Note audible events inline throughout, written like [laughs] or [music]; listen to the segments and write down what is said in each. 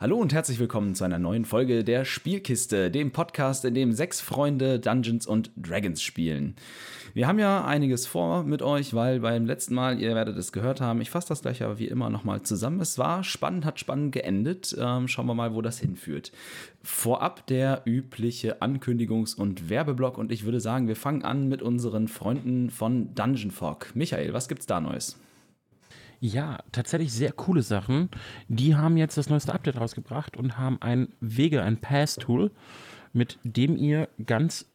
Hallo und herzlich willkommen zu einer neuen Folge der Spielkiste, dem Podcast, in dem sechs Freunde Dungeons und Dragons spielen. Wir haben ja einiges vor mit euch, weil beim letzten Mal, ihr werdet es gehört haben, ich fasse das gleich aber wie immer nochmal zusammen. Es war spannend, hat spannend geendet. Ähm, schauen wir mal, wo das hinführt. Vorab der übliche Ankündigungs- und Werbeblock und ich würde sagen, wir fangen an mit unseren Freunden von Dungeon Fog. Michael, was gibt's da Neues? Ja, tatsächlich sehr coole Sachen. Die haben jetzt das neueste Update rausgebracht und haben ein Wege, ein Pass-Tool, mit dem ihr ganz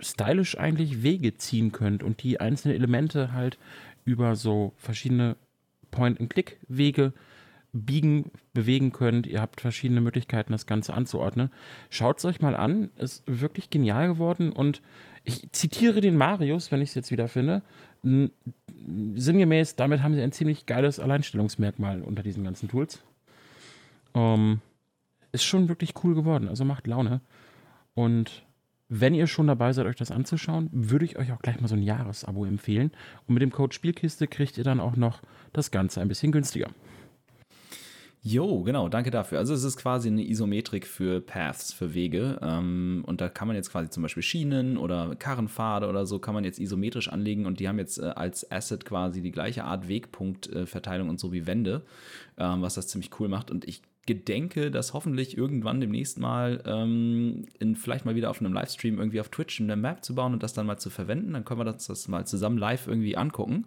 stylisch eigentlich Wege ziehen könnt und die einzelnen Elemente halt über so verschiedene Point-and-Click-Wege biegen, bewegen könnt. Ihr habt verschiedene Möglichkeiten, das Ganze anzuordnen. Schaut es euch mal an. Ist wirklich genial geworden und ich zitiere den Marius, wenn ich es jetzt wieder finde sinngemäß, damit haben sie ein ziemlich geiles Alleinstellungsmerkmal unter diesen ganzen Tools. Ähm, ist schon wirklich cool geworden, also macht Laune. Und wenn ihr schon dabei seid, euch das anzuschauen, würde ich euch auch gleich mal so ein Jahresabo empfehlen. Und mit dem Code Spielkiste kriegt ihr dann auch noch das Ganze ein bisschen günstiger. Jo, genau, danke dafür. Also es ist quasi eine Isometrik für Paths, für Wege. Ähm, und da kann man jetzt quasi zum Beispiel Schienen oder Karrenpfade oder so kann man jetzt isometrisch anlegen und die haben jetzt äh, als Asset quasi die gleiche Art Wegpunktverteilung äh, und so wie Wände, ähm, was das ziemlich cool macht. Und ich gedenke, das hoffentlich irgendwann demnächst mal ähm, in, vielleicht mal wieder auf einem Livestream irgendwie auf Twitch eine Map zu bauen und das dann mal zu verwenden. Dann können wir das, das mal zusammen live irgendwie angucken.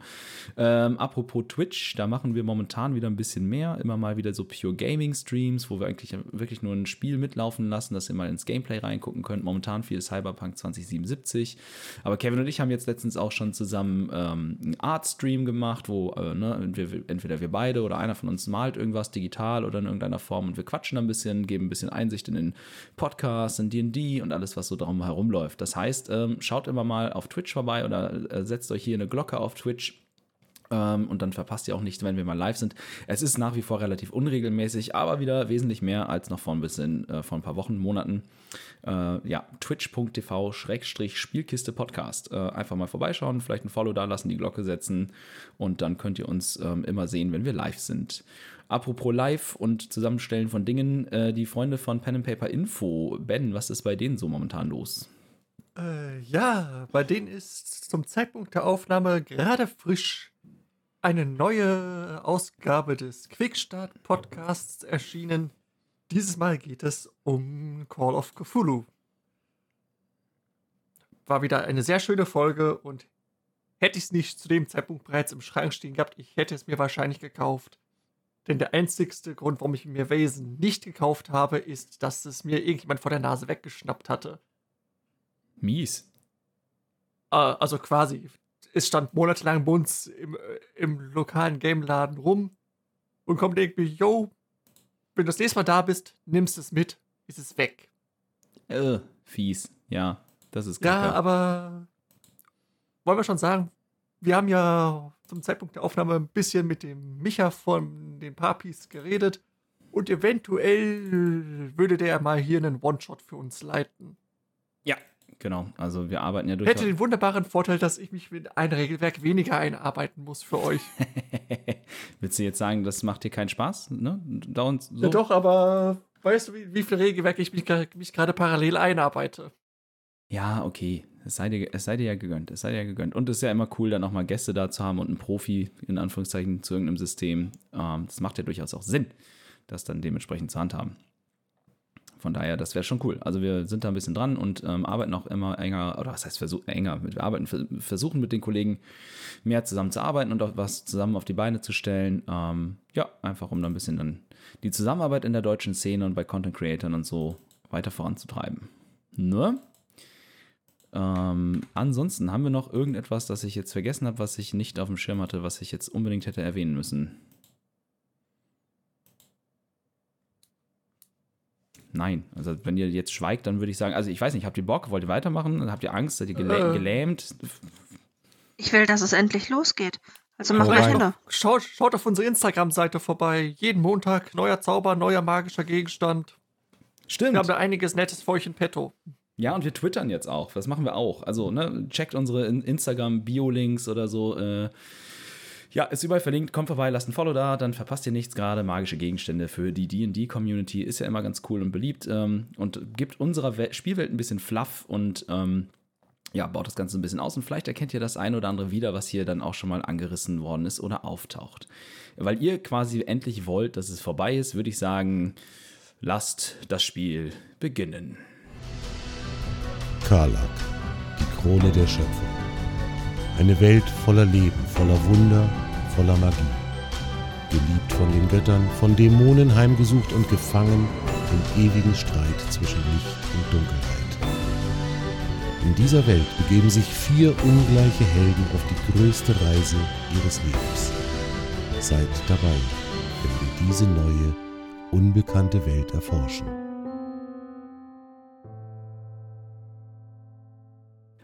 Ähm, apropos Twitch, da machen wir momentan wieder ein bisschen mehr. Immer mal wieder so Pure Gaming Streams, wo wir eigentlich wirklich nur ein Spiel mitlaufen lassen, dass ihr mal ins Gameplay reingucken könnt. Momentan viel Cyberpunk 2077. Aber Kevin und ich haben jetzt letztens auch schon zusammen ähm, einen Art Stream gemacht, wo äh, ne, entweder wir beide oder einer von uns malt irgendwas digital oder in irgendeiner Form Form und wir quatschen ein bisschen, geben ein bisschen Einsicht in den Podcast, in D&D und alles, was so darum herum läuft. Das heißt, ähm, schaut immer mal auf Twitch vorbei oder äh, setzt euch hier eine Glocke auf Twitch ähm, und dann verpasst ihr auch nicht, wenn wir mal live sind. Es ist nach wie vor relativ unregelmäßig, aber wieder wesentlich mehr als noch vor ein bisschen, äh, vor ein paar Wochen, Monaten. Äh, ja, twitch.tv-spielkiste Podcast. Äh, einfach mal vorbeischauen, vielleicht ein Follow da lassen, die Glocke setzen und dann könnt ihr uns ähm, immer sehen, wenn wir live sind. Apropos live und Zusammenstellen von Dingen, äh, die Freunde von Pen and Paper Info. Ben, was ist bei denen so momentan los? Äh, ja, bei denen ist zum Zeitpunkt der Aufnahme gerade frisch eine neue Ausgabe des Quickstart Podcasts erschienen. Dieses Mal geht es um Call of Cthulhu. War wieder eine sehr schöne Folge und hätte ich es nicht zu dem Zeitpunkt bereits im Schrank stehen gehabt, ich hätte es mir wahrscheinlich gekauft. Denn der einzigste Grund, warum ich mir Wesen nicht gekauft habe, ist, dass es mir irgendjemand vor der Nase weggeschnappt hatte. Mies. Äh, also quasi, es stand monatelang bei uns im, im lokalen Gameladen rum und kommt irgendwie, yo, wenn du das nächste Mal da bist, nimmst es mit, ist es weg. Äh, fies, ja, das ist kacke. Ja, aber wollen wir schon sagen, wir haben ja zum Zeitpunkt der Aufnahme ein bisschen mit dem Micha von den Papis geredet und eventuell würde der mal hier einen One-Shot für uns leiten. Ja, genau. Also wir arbeiten ja durch. Hätte den wunderbaren Vorteil, dass ich mich mit ein Regelwerk weniger einarbeiten muss für euch. [laughs] Willst du jetzt sagen, das macht dir keinen Spaß? Ne? Dauernd so? Ja, doch, aber weißt du, wie, wie viel Regelwerk ich mich, mich gerade parallel einarbeite? Ja, okay. Es sei, dir, es sei dir ja gegönnt. Es sei dir ja gegönnt. Und es ist ja immer cool, dann auch mal Gäste da zu haben und einen Profi, in Anführungszeichen, zu irgendeinem System. Ähm, das macht ja durchaus auch Sinn, das dann dementsprechend zu handhaben. Von daher, das wäre schon cool. Also wir sind da ein bisschen dran und ähm, arbeiten auch immer enger, oder was heißt versuch, enger, wir arbeiten, versuchen mit den Kollegen mehr zusammen zu arbeiten und auch was zusammen auf die Beine zu stellen. Ähm, ja, einfach um da ein bisschen dann die Zusammenarbeit in der deutschen Szene und bei Content Creatern und so weiter voranzutreiben. Ne? Ähm, ansonsten haben wir noch irgendetwas, das ich jetzt vergessen habe, was ich nicht auf dem Schirm hatte, was ich jetzt unbedingt hätte erwähnen müssen. Nein, also wenn ihr jetzt schweigt, dann würde ich sagen, also ich weiß nicht, habt ihr Bock, wollt ihr weitermachen? Habt ihr Angst, seid ihr gelä äh. gelähmt? Ich will, dass es endlich losgeht. Also mach mal hin. Schaut, schaut auf unsere Instagram-Seite vorbei. Jeden Montag neuer Zauber, neuer magischer Gegenstand. Stimmt. Wir haben da einiges Nettes für euch in petto. Ja, und wir twittern jetzt auch. Das machen wir auch. Also, ne, checkt unsere Instagram-Bio-Links oder so. Äh, Ja, ist überall verlinkt. Kommt vorbei, lasst ein Follow da, dann verpasst ihr nichts. Gerade magische Gegenstände für die D&D-Community ist ja immer ganz cool und beliebt ähm, und gibt unserer Wel Spielwelt ein bisschen Fluff und ähm, ja, baut das Ganze ein bisschen aus und vielleicht erkennt ihr das ein oder andere wieder, was hier dann auch schon mal angerissen worden ist oder auftaucht. Weil ihr quasi endlich wollt, dass es vorbei ist, würde ich sagen, lasst das Spiel beginnen. Karlak, die Krone der Schöpfung. Eine Welt voller Leben, voller Wunder, voller Magie. Geliebt von den Göttern, von Dämonen heimgesucht und gefangen im ewigen Streit zwischen Licht und Dunkelheit. In dieser Welt begeben sich vier ungleiche Helden auf die größte Reise ihres Lebens. Seid dabei, wenn wir diese neue, unbekannte Welt erforschen.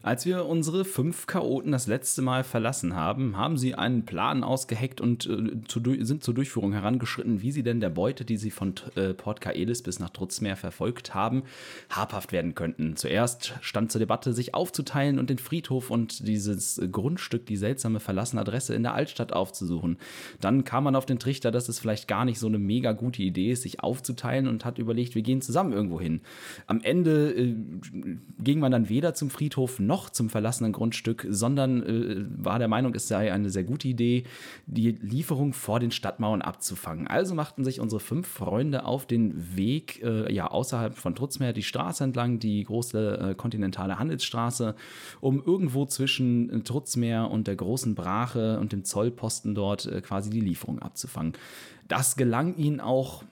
Als wir unsere fünf Chaoten das letzte Mal verlassen haben, haben sie einen Plan ausgeheckt und äh, zu, sind zur Durchführung herangeschritten, wie sie denn der Beute, die sie von äh, Port Kaelis bis nach Trutzmeer verfolgt haben, habhaft werden könnten. Zuerst stand zur Debatte, sich aufzuteilen und den Friedhof und dieses Grundstück, die seltsame verlassene Adresse in der Altstadt aufzusuchen. Dann kam man auf den Trichter, dass es vielleicht gar nicht so eine mega gute Idee ist, sich aufzuteilen und hat überlegt, wir gehen zusammen irgendwo hin. Am Ende äh, ging man dann weder zum Friedhof noch noch zum verlassenen Grundstück, sondern äh, war der Meinung, es sei eine sehr gute Idee, die Lieferung vor den Stadtmauern abzufangen. Also machten sich unsere fünf Freunde auf den Weg äh, ja, außerhalb von Trutzmeer die Straße entlang, die große äh, kontinentale Handelsstraße, um irgendwo zwischen Trutzmeer und der großen Brache und dem Zollposten dort äh, quasi die Lieferung abzufangen. Das gelang ihnen auch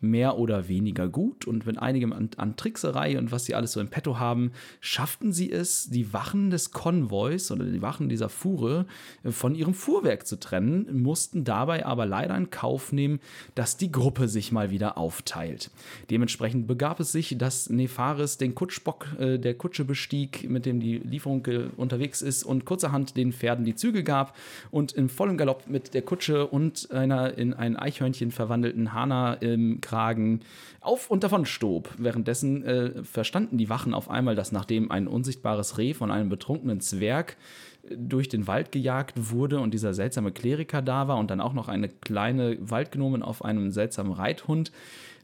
mehr oder weniger gut und mit einigem an, an, Trickserei und was sie alles so im Petto haben, schafften sie es, die Wachen des Konvois oder die Wachen dieser Fuhre äh, von ihrem Fuhrwerk zu trennen, mussten dabei aber leider in Kauf nehmen, dass die Gruppe sich mal wieder aufteilt. Dementsprechend begab es sich, dass Nefaris den Kutschbock äh, der Kutsche bestieg, mit dem die Lieferung äh, unterwegs ist und kurzerhand den Pferden die Züge gab und im vollen Galopp mit der Kutsche und einer in ein Eichhörnchen verwandelten Hana im Kragen auf und davon stob. Währenddessen äh, verstanden die Wachen auf einmal, dass nachdem ein unsichtbares Reh von einem betrunkenen Zwerg äh, durch den Wald gejagt wurde und dieser seltsame Kleriker da war und dann auch noch eine kleine Waldgnomen auf einem seltsamen Reithund,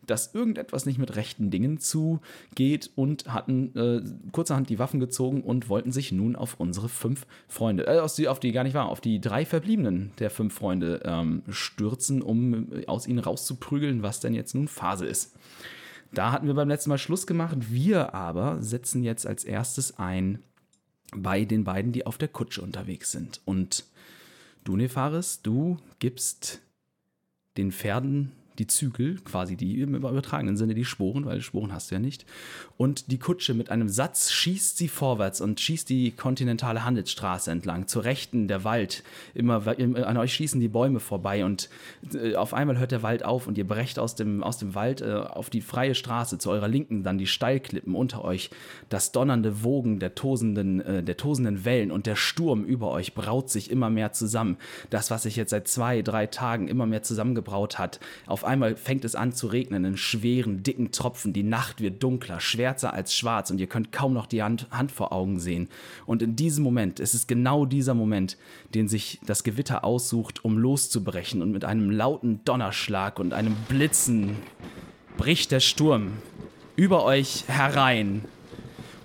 dass irgendetwas nicht mit rechten Dingen zugeht und hatten äh, kurzerhand die Waffen gezogen und wollten sich nun auf unsere fünf Freunde, äh, auf die gar nicht wahr, auf die drei verbliebenen der fünf Freunde ähm, stürzen, um äh, aus ihnen rauszuprügeln, was denn jetzt nun Phase ist. Da hatten wir beim letzten Mal Schluss gemacht. Wir aber setzen jetzt als erstes ein bei den beiden, die auf der Kutsche unterwegs sind. Und du, Nefaris, du gibst den Pferden die Zügel, quasi die im übertragenen Sinne die Sporen, weil Sporen hast du ja nicht. Und die Kutsche mit einem Satz schießt sie vorwärts und schießt die kontinentale Handelsstraße entlang. Zur Rechten der Wald. Immer an euch schießen die Bäume vorbei und äh, auf einmal hört der Wald auf und ihr brecht aus dem, aus dem Wald äh, auf die freie Straße. Zu eurer Linken dann die Steilklippen unter euch. Das donnernde Wogen der tosenden, äh, der tosenden Wellen und der Sturm über euch braut sich immer mehr zusammen. Das, was sich jetzt seit zwei, drei Tagen immer mehr zusammengebraut hat, auf einmal fängt es an zu regnen in schweren, dicken Tropfen. Die Nacht wird dunkler, schwärzer als schwarz und ihr könnt kaum noch die Hand, Hand vor Augen sehen. Und in diesem Moment, es ist genau dieser Moment, den sich das Gewitter aussucht, um loszubrechen und mit einem lauten Donnerschlag und einem Blitzen bricht der Sturm über euch herein.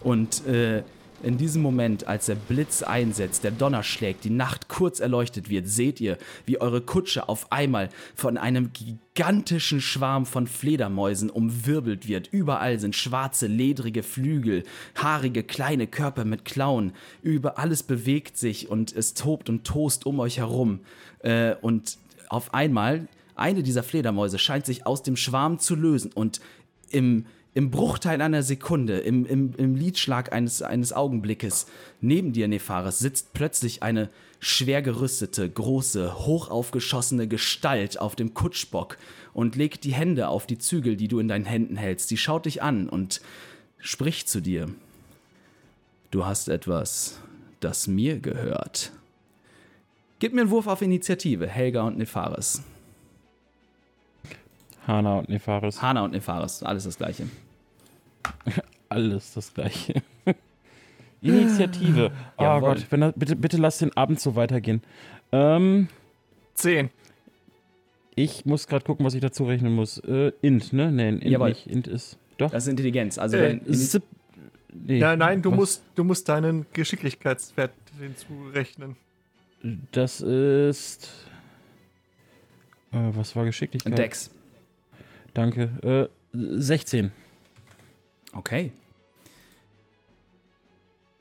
Und äh, in diesem Moment, als der Blitz einsetzt, der Donner schlägt, die Nacht kurz erleuchtet wird, seht ihr, wie eure Kutsche auf einmal von einem gigantischen Schwarm von Fledermäusen umwirbelt wird. Überall sind schwarze, ledrige Flügel, haarige kleine Körper mit Klauen. Über alles bewegt sich und es tobt und tost um euch herum. Äh, und auf einmal, eine dieser Fledermäuse scheint sich aus dem Schwarm zu lösen und im im Bruchteil einer Sekunde, im, im, im Lidschlag eines, eines Augenblickes, neben dir, Nefaris, sitzt plötzlich eine schwer gerüstete, große, hochaufgeschossene Gestalt auf dem Kutschbock und legt die Hände auf die Zügel, die du in deinen Händen hältst. Sie schaut dich an und spricht zu dir. Du hast etwas, das mir gehört. Gib mir einen Wurf auf Initiative, Helga und Nefaris. Hana und Nefaris. Hana und Nefaris, alles das gleiche. [laughs] alles das gleiche. [laughs] Initiative. Oh Gott, wenn, bitte, bitte lass den Abend so weitergehen. Ähm, 10. Ich muss gerade gucken, was ich dazu rechnen muss. Äh, int, ne? Nee, int Jawohl. nicht. Int ist. Doch. Das ist Intelligenz. Also Äh, wenn, nee, Ja, nein, du was? musst, du musst deinen Geschicklichkeitswert hinzurechnen. Das ist. Äh, was war Geschicklichkeit? Dex. Danke. Äh, 16. Okay.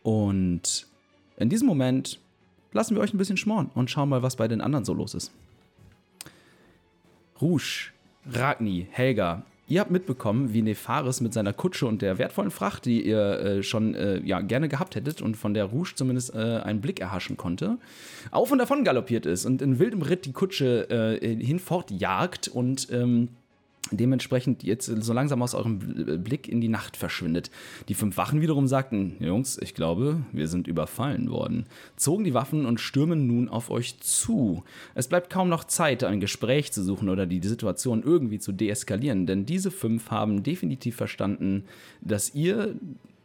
Und in diesem Moment lassen wir euch ein bisschen schmoren und schauen mal, was bei den anderen so los ist. Rouge, Ragni, Helga, ihr habt mitbekommen, wie Nefaris mit seiner Kutsche und der wertvollen Fracht, die ihr äh, schon äh, ja, gerne gehabt hättet und von der Rouge zumindest äh, einen Blick erhaschen konnte, auf und davon galoppiert ist und in wildem Ritt die Kutsche äh, hinfort jagt und ähm, dementsprechend jetzt so langsam aus eurem Bl- Blick in die Nacht verschwindet. Die fünf Wachen wiederum sagten, Jungs, ich glaube, wir sind überfallen worden, zogen die Waffen und stürmen nun auf euch zu. Es bleibt kaum noch Zeit, ein Gespräch zu suchen oder die Situation irgendwie zu deeskalieren, denn diese fünf haben definitiv verstanden, dass ihr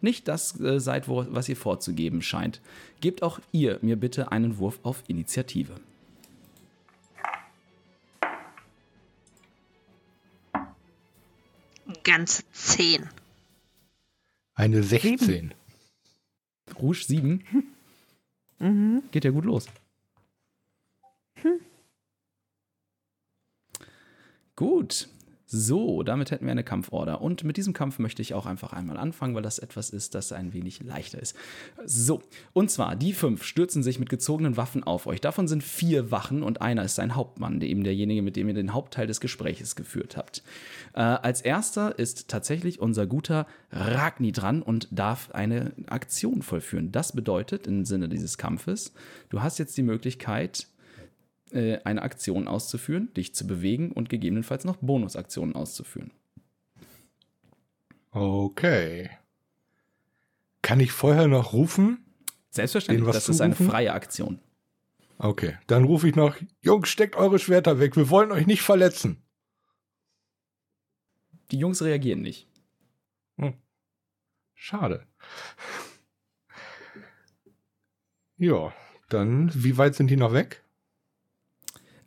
nicht das äh, seid, was ihr vorzugeben scheint. Gebt auch ihr mir bitte einen Wurf auf Initiative. Ganze 10. Eine 16. Rouge 7. Geht ja gut los. Gut. So, damit hätten wir eine Kampforder. Und mit diesem Kampf möchte ich auch einfach einmal anfangen, weil das etwas ist, das ein wenig leichter ist. So, und zwar, die fünf stürzen sich mit gezogenen Waffen auf euch. Davon sind vier Wachen und einer ist ein Hauptmann, eben derjenige, mit dem ihr den Hauptteil des Gespräches geführt habt. Äh, als erster ist tatsächlich unser guter Ragni dran und darf eine Aktion vollführen. Das bedeutet im Sinne dieses Kampfes, du hast jetzt die Möglichkeit, äh, eine Aktion auszuführen, dich zu bewegen und gegebenenfalls noch Bonusaktionen auszuführen. Okay. Kann ich vorher noch rufen? Selbstverständlich, das ist eine freie Aktion. Okay, dann rufe ich noch, Jungs, steckt eure Schwerter weg, wir wollen euch nicht verletzen. Die Jungs reagieren nicht. Schade. Ja, dann, wie weit sind die noch weg?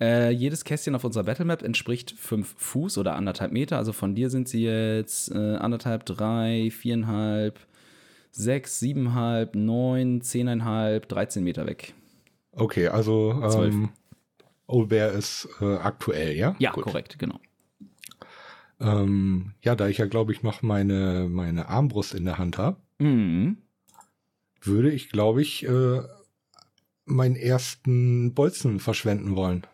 Äh, jedes Kästchen auf unserer Battlemap entspricht fünf Fuß oder anderthalb Meter. Also von dir sind sie jetzt äh, anderthalb, drei, viereinhalb, sechs, siebeneinhalb, neun, zehneinhalb, dreizehn Meter weg. Okay, also ähm, Olbert ist äh, aktuell, ja? Ja, Gut. korrekt, genau. Ähm, ja, da ich ja, glaube ich, noch meine, meine Armbrust in der Hand habe, Mhm. würde ich, glaube ich, äh, meinen ersten Bolzen verschwenden wollen.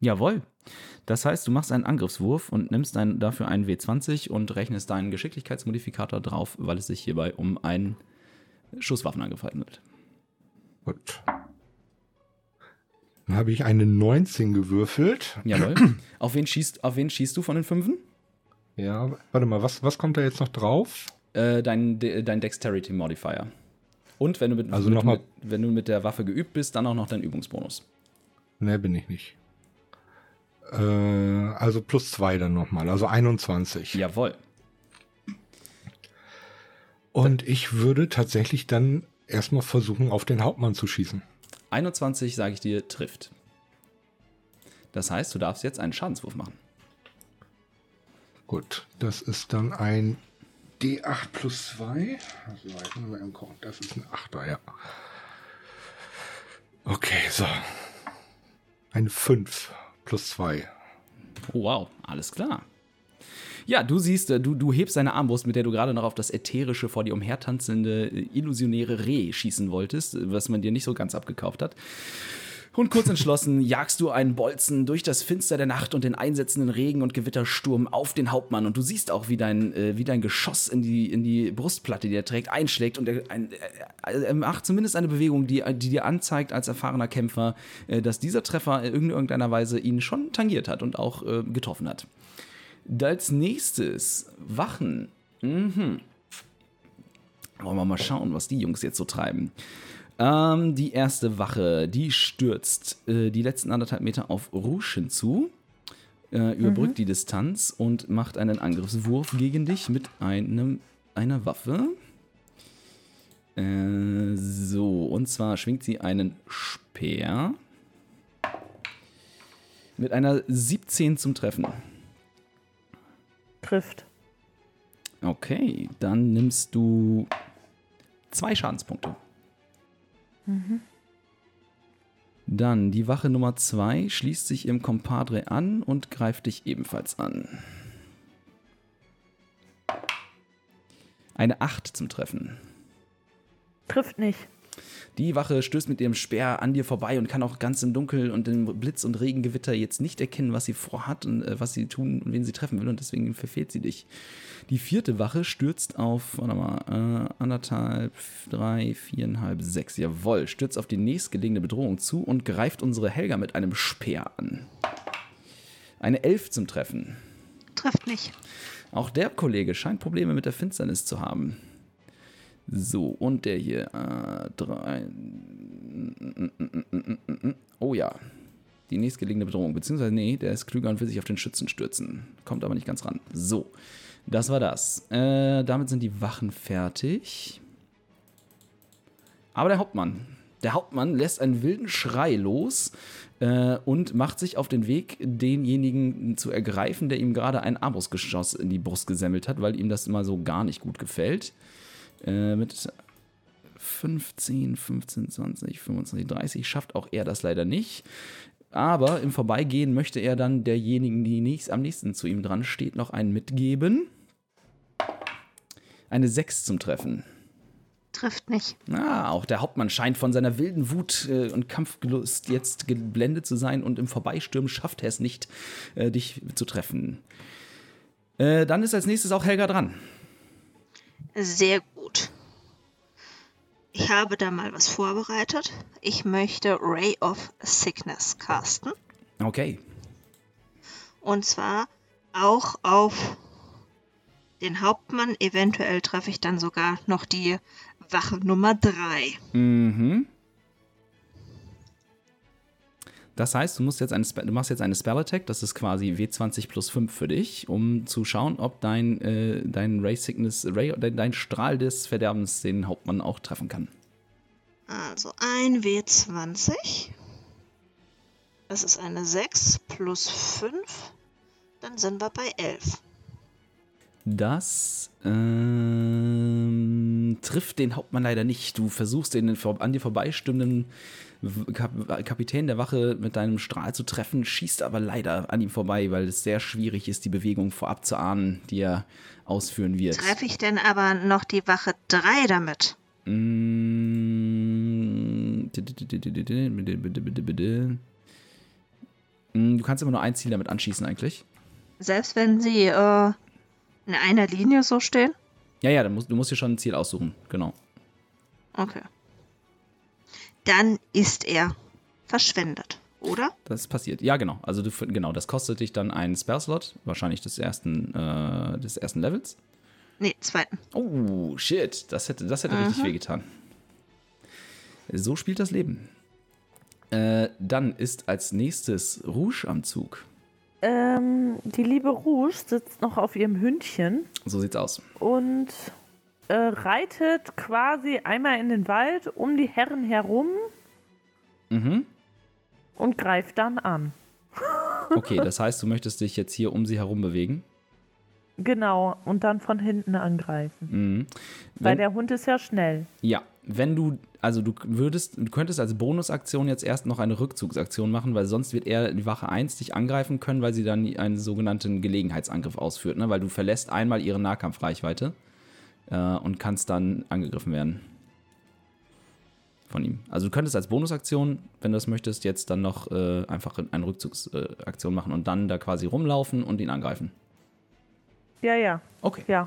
Jawohl. Das heißt, du machst einen Angriffswurf und nimmst ein, dafür einen W20 und rechnest deinen Geschicklichkeitsmodifikator drauf, weil es sich hierbei um einen Schusswaffenangriff handelt. Gut. Dann habe ich eine 19 gewürfelt. Jawohl. [clears throat] auf, wen schießt, auf wen schießt du von den Fünfen? Ja, warte mal, was, was kommt da jetzt noch drauf? Äh, dein, de, dein Dexterity Modifier. Und wenn du mit, Also mit, mit, wenn du mit der Waffe geübt bist, dann auch noch dein Übungsbonus. Ne, bin ich nicht. Äh, also plus zwei dann nochmal, also 21. Jawohl. Und ich würde tatsächlich dann erstmal versuchen, auf den Hauptmann zu schießen. 21, sage ich dir, trifft. Das heißt, du darfst jetzt einen Schadenswurf machen. Gut, das ist dann ein D8 plus 2. Also, ich muss mal gucken. Das ist ein 8er, ja. Okay, so. Eine 5 plus 2. Oh, wow, alles klar. Ja, du siehst, äh, du, du hebst deine Armbrust, mit der du gerade noch auf das ätherische, vor dir umhertanzende, äh, illusionäre Reh schießen wolltest, was man dir nicht so ganz abgekauft hat. Und kurz entschlossen jagst du einen Bolzen durch das Finster der Nacht und den einsetzenden Regen und Gewittersturm auf den Hauptmann. Und du siehst auch, wie dein, äh, wie dein Geschoss in die, in die Brustplatte, die er trägt, einschlägt. Und er, ein, äh, er macht zumindest eine Bewegung, die, die dir anzeigt als erfahrener Kämpfer, äh, dass dieser Treffer in irgendeiner Weise ihn schon tangiert hat und auch äh, getroffen hat. Als nächstes Wachen. Mhm. Wollen wir mal schauen, was die Jungs jetzt so treiben. Ähm, die erste Wache, die stürzt äh, die letzten anderthalb Meter auf Rouge hinzu, äh, überbrückt die Distanz und macht einen Angriffswurf gegen dich mit einem, einer Waffe. Äh, so, und zwar schwingt sie einen Speer. Mit einer 17 zum Treffen. Trifft. Okay, dann nimmst du zwei Schadenspunkte. Dann die Wache Nummer 2 schließt sich ihrem Compadre an und greift dich ebenfalls an. Eine 8 zum Treffen. Trifft nicht. Die Wache stößt mit ihrem Speer an dir vorbei und kann auch ganz im Dunkel und im Blitz- und Regengewitter jetzt nicht erkennen, was sie vorhat und äh, was sie tun und wen sie treffen will und deswegen verfehlt sie dich. Die vierte Wache stürzt auf, warte mal, äh, anderthalb, drei, viereinhalb, sechs, jawohl, stürzt auf die nächstgelegene Bedrohung zu und greift unsere Helga mit einem Speer an. Eine Elf zum Treffen. Trifft nicht. Auch der Kollege scheint Probleme mit der Finsternis zu haben. So, und der hier. Äh, drei. Oh ja. Die nächstgelegene Bedrohung. Beziehungsweise, nee, der ist klüger und will sich auf den Schützen stürzen. Kommt aber nicht ganz ran. So, das war das. Äh, damit sind die Wachen fertig. Aber der Hauptmann. Der Hauptmann lässt einen wilden Schrei los äh, und macht sich auf den Weg, denjenigen zu ergreifen, der ihm gerade ein Armbrustgeschoss in die Brust gesemmelt hat, weil ihm das immer so gar nicht gut gefällt. Äh, mit 15, 15, 20, 25, 30 schafft auch er das leider nicht. Aber im Vorbeigehen möchte er dann derjenigen, die nächst, am nächsten zu ihm dran steht, noch einen mitgeben. Eine 6 zum Treffen. Trifft nicht. Ah, auch der Hauptmann scheint von seiner wilden Wut äh, und Kampfgelust jetzt geblendet zu sein und im Vorbeistürmen schafft er es nicht, äh, dich zu treffen. Äh, dann ist als nächstes auch Helga dran. Sehr gut. Ich habe da mal was vorbereitet. Ich möchte Ray of Sickness casten. Okay. Und zwar auch auf den Hauptmann. Eventuell treffe ich dann sogar noch die Wache Nummer 3. Mhm. Das heißt, du, musst jetzt eine, du machst jetzt eine Spell Attack, das ist quasi W20 plus 5 für dich, um zu schauen, ob dein, äh, dein Ray Sickness, Ray, dein, dein Strahl des Verderbens den Hauptmann auch treffen kann. Also ein W20. Das ist eine 6 plus 5. Dann sind wir bei 11. Das ähm, trifft den Hauptmann leider nicht. Du versuchst den an dir vorbeistimmenden Kap Kapitän der Wache mit deinem Strahl zu treffen, schießt aber leider an ihm vorbei, weil es sehr schwierig ist, die Bewegung vorab zu ahnen, die er ausführen wird. Treffe ich denn aber noch die Wache 3 damit? Mm, Mm, Du kannst immer nur ein Ziel damit anschießen, eigentlich. Selbst wenn sie äh, in einer Linie so stehen? Ja, ja, du musst, du musst dir schon ein Ziel aussuchen, genau. Okay. Dann ist er verschwendet, oder? Das passiert. Ja, genau. Also du, genau, das kostet dich dann einen Spell-Slot, wahrscheinlich des ersten, äh, des ersten Levels. Nee, zweiten. Oh, shit. Das hätte, das hätte richtig wehgetan. So spielt das Leben. Äh, dann ist als nächstes Rouge am Zug. Ähm, die liebe Rouge sitzt noch auf ihrem Hündchen So sieht's aus. und äh, reitet quasi einmal in den Wald um die Herren herum Mhm. und greift dann an. Okay, das heißt, du möchtest dich jetzt hier um sie herum bewegen. Genau, und dann von hinten angreifen. Mhm. Weil Wenn, der Hund ist ja schnell. ja, wenn du, also du würdest, du könntest als Bonusaktion jetzt erst noch eine Rückzugsaktion machen, weil sonst wird er die Wache 1 dich angreifen können, weil sie dann einen sogenannten Gelegenheitsangriff ausführt, ne? weil du verlässt einmal ihre Nahkampfreichweite äh, und kannst dann angegriffen werden. Von ihm. Also du könntest als Bonusaktion, wenn du das möchtest, jetzt dann noch äh, einfach eine Rückzugsaktion machen und dann da quasi rumlaufen und ihn angreifen. Ja, ja, Okay, ja.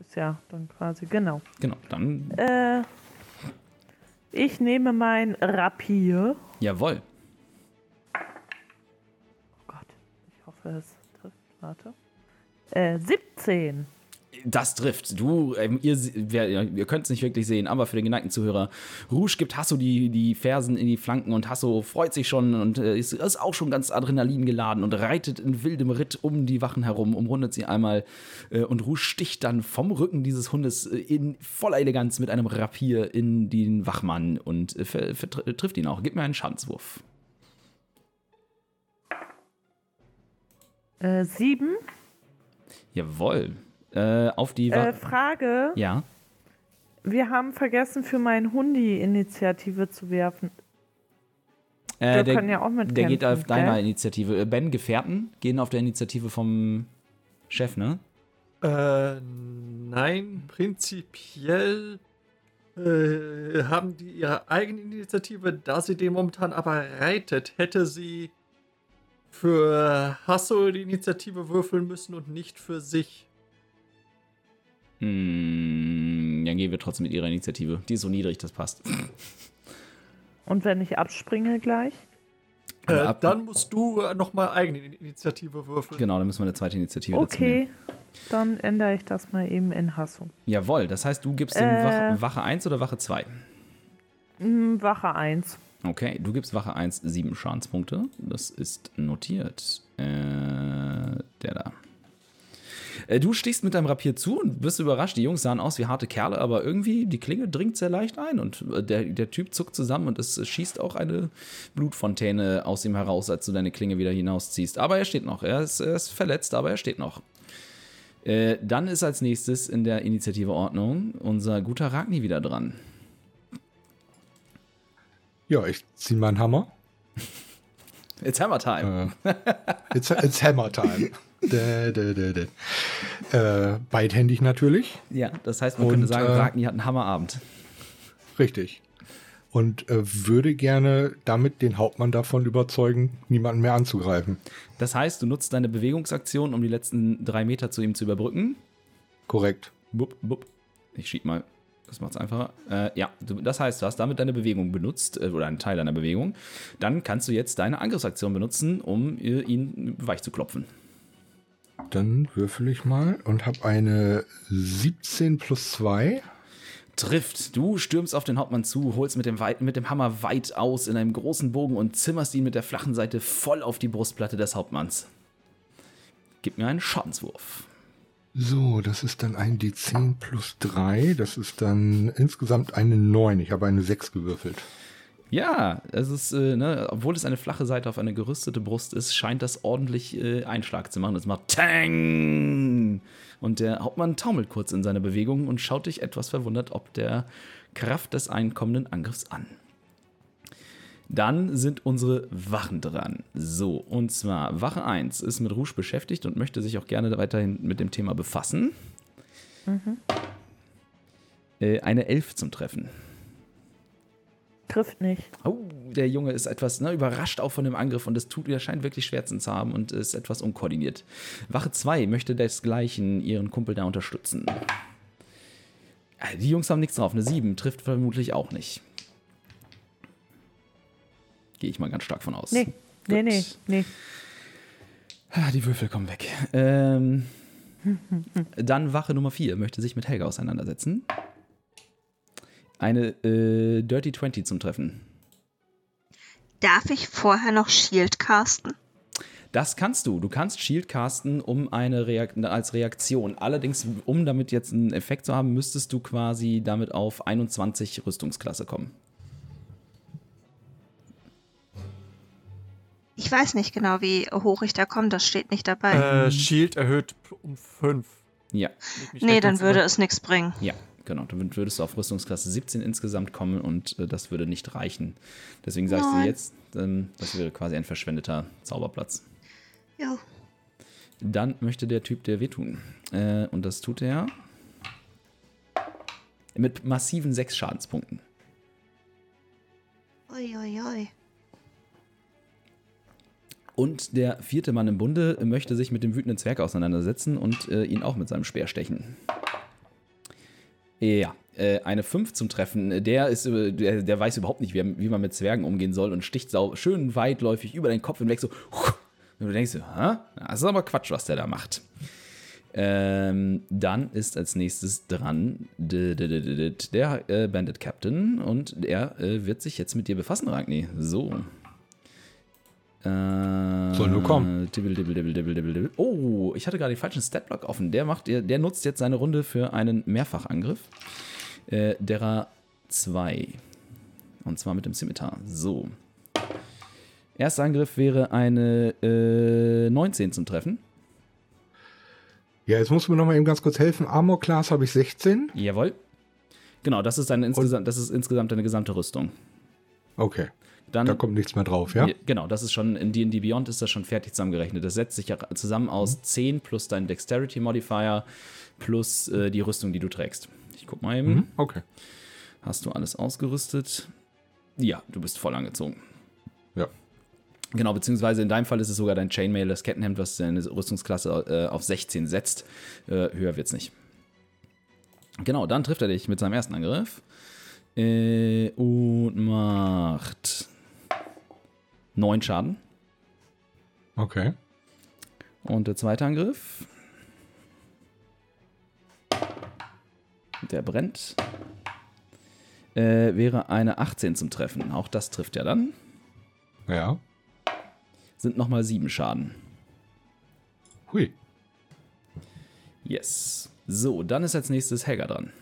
Ist ja dann quasi, genau. genau. Dann, Äh, ich nehme mein Rapier. jawohl. Oh Gott, ich hoffe, es trifft. Warte. Äh, 17. Das trifft. Du, ähm, ihr, ihr könnt es nicht wirklich sehen, aber für den geneigten Zuhörer, Rouge gibt Hasso die, die Fersen in die Flanken und Hasso freut sich schon und äh, ist, ist auch schon ganz Adrenalin geladen und reitet in wildem Ritt um die Wachen herum, umrundet sie einmal äh, und Rouge sticht dann vom Rücken dieses Hundes äh, in voller Eleganz mit einem Rapier in den Wachmann und trifft ihn auch. Gib mir einen Schadenswurf. Äh, sieben. Jawohl. Äh, auf die. Wa Äh, Frage. ja. Wir haben vergessen, für meinen Hundi Initiative zu werfen. Äh, Wir der, können ja auch mit Der geht auf deiner gell? Initiative. Äh, Ben, Gefährten gehen auf der Initiative vom Chef, ne? Äh, nein, prinzipiell äh, haben die ihre eigene Initiative, da sie den momentan aber reitet, hätte sie für Hasso die Initiative würfeln müssen und nicht für sich. Hm, dann gehen wir trotzdem mit ihrer Initiative. Die ist so niedrig, das passt. Und wenn ich abspringe gleich? Äh, ab- dann musst du nochmal eigene Initiative würfeln. Genau, dann müssen wir eine zweite Initiative dazu nehmen. Okay. Dann ändere ich das mal eben in Hasso. Jawohl, das heißt, du gibst dem Äh. Wache, Wache 1 oder Wache 2? Hm, Wache 1. Okay, du gibst Wache 1 sieben Schadenspunkte. Das ist notiert. Äh, der da. Äh, Du stichst mit deinem Rapier zu und bist überrascht. Die Jungs sahen aus wie harte Kerle, aber irgendwie die Klinge dringt sehr leicht ein und äh, der, der Typ zuckt zusammen und es schießt auch eine Blutfontäne aus ihm heraus, als du deine Klinge wieder hinausziehst. Aber er steht noch. Er ist, er ist verletzt, aber er steht noch. Äh, dann ist als nächstes in der Initiativeordnung unser guter Ragni wieder dran. Ja, ich zieh meinen Hammer. It's Hammer Time. Äh, it's, it's Hammer Time. Dä, dä, dä. Äh, beidhändig natürlich. Ja, das heißt, man Und, könnte sagen, äh, Ragni hat einen Hammerabend. Richtig. Und äh, würde gerne damit den Hauptmann davon überzeugen, niemanden mehr anzugreifen. Das heißt, du nutzt deine Bewegungsaktion, um die letzten drei Meter zu ihm zu überbrücken. Korrekt. Bup, bup. Ich schieb mal. Das macht's einfacher. Äh, ja, du, das heißt, du hast damit deine Bewegung benutzt, äh, oder einen Teil deiner Bewegung. Dann kannst du jetzt deine Angriffsaktion benutzen, um äh, ihn weich zu klopfen. Dann würfel ich mal und habe eine 17 plus 2. Trifft. Du stürmst auf den Hauptmann zu, holst mit dem, weit, mit dem Hammer weit aus in einem großen Bogen und zimmerst ihn mit der flachen Seite voll auf die Brustplatte des Hauptmanns. Gib mir einen Schadenswurf. So, das ist dann ein D10 plus 3. Das ist dann insgesamt eine 9. Ich habe eine 6 gewürfelt. Ja, es ist, äh, ne, obwohl es eine flache Seite auf eine gerüstete Brust ist, scheint das ordentlich äh, Einschlag zu machen. Es macht Tang! Und der Hauptmann taumelt kurz in seiner Bewegung und schaut dich etwas verwundert ob der Kraft des einkommenden Angriffs an. Dann sind unsere Wachen dran. So, und zwar Wache 1 ist mit Rouge beschäftigt und möchte sich auch gerne weiterhin mit dem Thema befassen. Äh, eine 11 zum Treffen. Trifft nicht. Oh, der Junge ist etwas ne, überrascht auch von dem Angriff und es tut, er scheint wirklich Schmerzen zu haben und ist etwas unkoordiniert. Wache 2 möchte desgleichen ihren Kumpel da unterstützen. Ah, Die Jungs haben nichts drauf. Eine 7 trifft vermutlich auch nicht. Gehe ich mal ganz stark von aus. Nee, nee, nee, nee. Ah, Die Würfel kommen weg. Ähm, [laughs] dann Wache Nummer 4 möchte sich mit Helga auseinandersetzen. Eine äh, Dirty 20 zum Treffen. Darf ich vorher noch Shield casten? Das kannst du. Du kannst Shield casten um eine Reak als Reaktion. Allerdings, um damit jetzt einen Effekt zu haben, müsstest du quasi damit auf 21 Rüstungsklasse kommen. Ich weiß nicht genau, wie hoch ich da komme, das steht nicht dabei. Äh, Shield erhöht um 5. Ja, nee, dann würde es nichts bringen. ja, genau. Dann würdest du auf Rüstungsklasse 17 insgesamt kommen und äh, das würde nicht reichen. Deswegen sagst du jetzt, ähm, das wäre quasi ein verschwendeter Zauberplatz. Jo. Dann möchte der Typ dir wehtun. Äh, und das tut er mit massiven 6 Schadenspunkten. Ui, ui, ui. Und der vierte Mann im Bunde möchte sich mit dem wütenden Zwerg auseinandersetzen und äh, ihn auch mit seinem Speer stechen. Ja, äh, eine 5 zum Treffen. Der, ist, äh, der, der weiß überhaupt nicht, wie, wie man mit Zwergen umgehen soll und sticht sau schön weitläufig über deinen Kopf hinweg so. Und du denkst, hä? Das ist aber Quatsch, was der da macht. Ähm, dann ist als nächstes dran der äh, Bandit Captain und er wird sich jetzt mit dir befassen, Ragni. So. Äh, Soll nur kommen. Dibbel, dibbel, dibbel, dibbel, dibbel, dibbel. Oh, ich hatte gerade den falschen Statblock offen. Der, macht, der, der nutzt jetzt seine Runde für einen Mehrfachangriff. Äh, derer 2. Und zwar mit dem Scimitar. So. Erster Angriff wäre eine äh, 19 zum Treffen. Ja, jetzt musst du mir noch mal eben ganz kurz helfen. Armor Class habe ich 16. Jawohl. Genau, das ist, deine insgesamt, das ist insgesamt deine gesamte Rüstung. Okay. Dann, Da kommt nichts mehr drauf, ja? Genau, das ist schon in D&D Beyond ist das schon fertig zusammengerechnet. Das setzt sich ja zusammen aus 10 plus dein Dexterity Modifier plus äh, die Rüstung, die du trägst. Ich guck mal eben. Mhm. Okay. Hast du alles ausgerüstet? Ja, du bist voll angezogen. Ja. Genau, beziehungsweise in deinem Fall ist es sogar dein Chainmail, das Kettenhemd, was deine Rüstungsklasse äh, auf 16 setzt. Äh, höher wird's nicht. Genau, dann trifft er dich mit seinem ersten Angriff. Äh, und macht 9 Schaden. Okay. Und der zweite Angriff. Der brennt. Äh, wäre eine 18 zum Treffen. Auch das trifft er dann. Ja. Sind nochmal 7 Schaden. Hui. Yes. So, dann ist als nächstes Helga dran.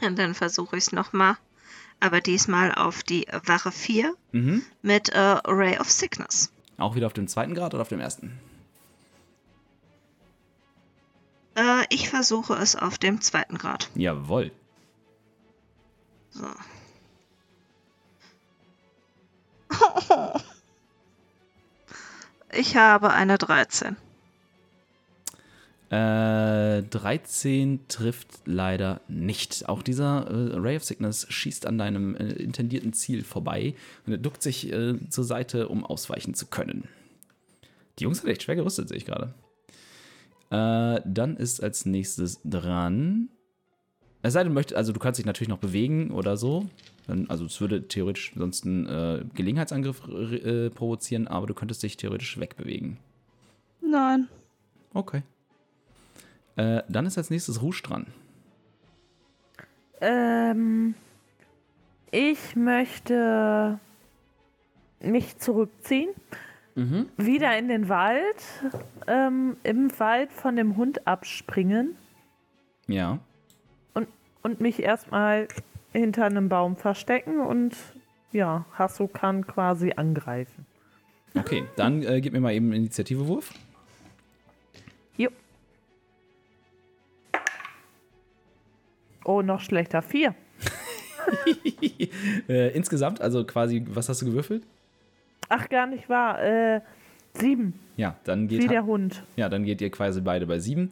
Und dann versuche ich es nochmal. Aber diesmal auf die Wache 4 Mhm. mit äh, Ray of Sickness. Auch wieder auf dem zweiten Grad oder auf dem ersten? Äh, ich versuche es auf dem zweiten Grad. Jawohl. So. [laughs] Ich habe eine 13. Äh, 13 trifft leider nicht. Auch dieser äh, Ray of Sickness schießt an deinem äh, intendierten Ziel vorbei und er duckt sich äh, zur Seite, um ausweichen zu können. Die Jungs sind echt schwer gerüstet, sehe ich gerade. Äh, dann ist als nächstes dran. Es sei denn, du möchtest, also du kannst dich natürlich noch bewegen oder so. Dann, also es würde theoretisch sonst einen äh, Gelegenheitsangriff provozieren, aber du könntest dich theoretisch wegbewegen. Nein. Okay. Äh, dann ist als nächstes Rouge dran. Ähm, ich möchte mich zurückziehen, wieder in den Wald, ähm, im Wald von dem Hund abspringen Ja. und, und mich erstmal hinter einem Baum verstecken und ja, Hasso kann quasi angreifen. Okay, dann äh, gib mir mal eben einen Initiativewurf. Oh, noch schlechter. Vier. [laughs] äh, insgesamt, also quasi, was hast du gewürfelt? Ach, gar nicht wahr. Äh, sieben, Ja, dann wie geht, der Hund. ja, dann geht ihr quasi beide bei sieben.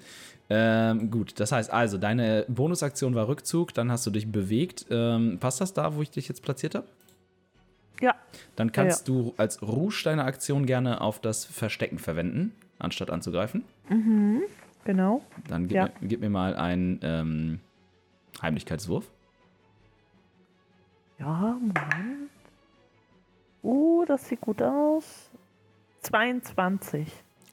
Ähm, gut, das heißt also, deine Bonusaktion war Rückzug, dann hast du dich bewegt. Ähm, passt das da, wo ich dich jetzt platziert habe? Ja, Dann kannst du als Rouge deine Aktion gerne auf das Verstecken verwenden, anstatt anzugreifen. genau. Dann gib, Ja. mir, gib mir mal einen ähm, Heimlichkeitswurf. Ja, Moment. Uh, das sieht gut aus. 22.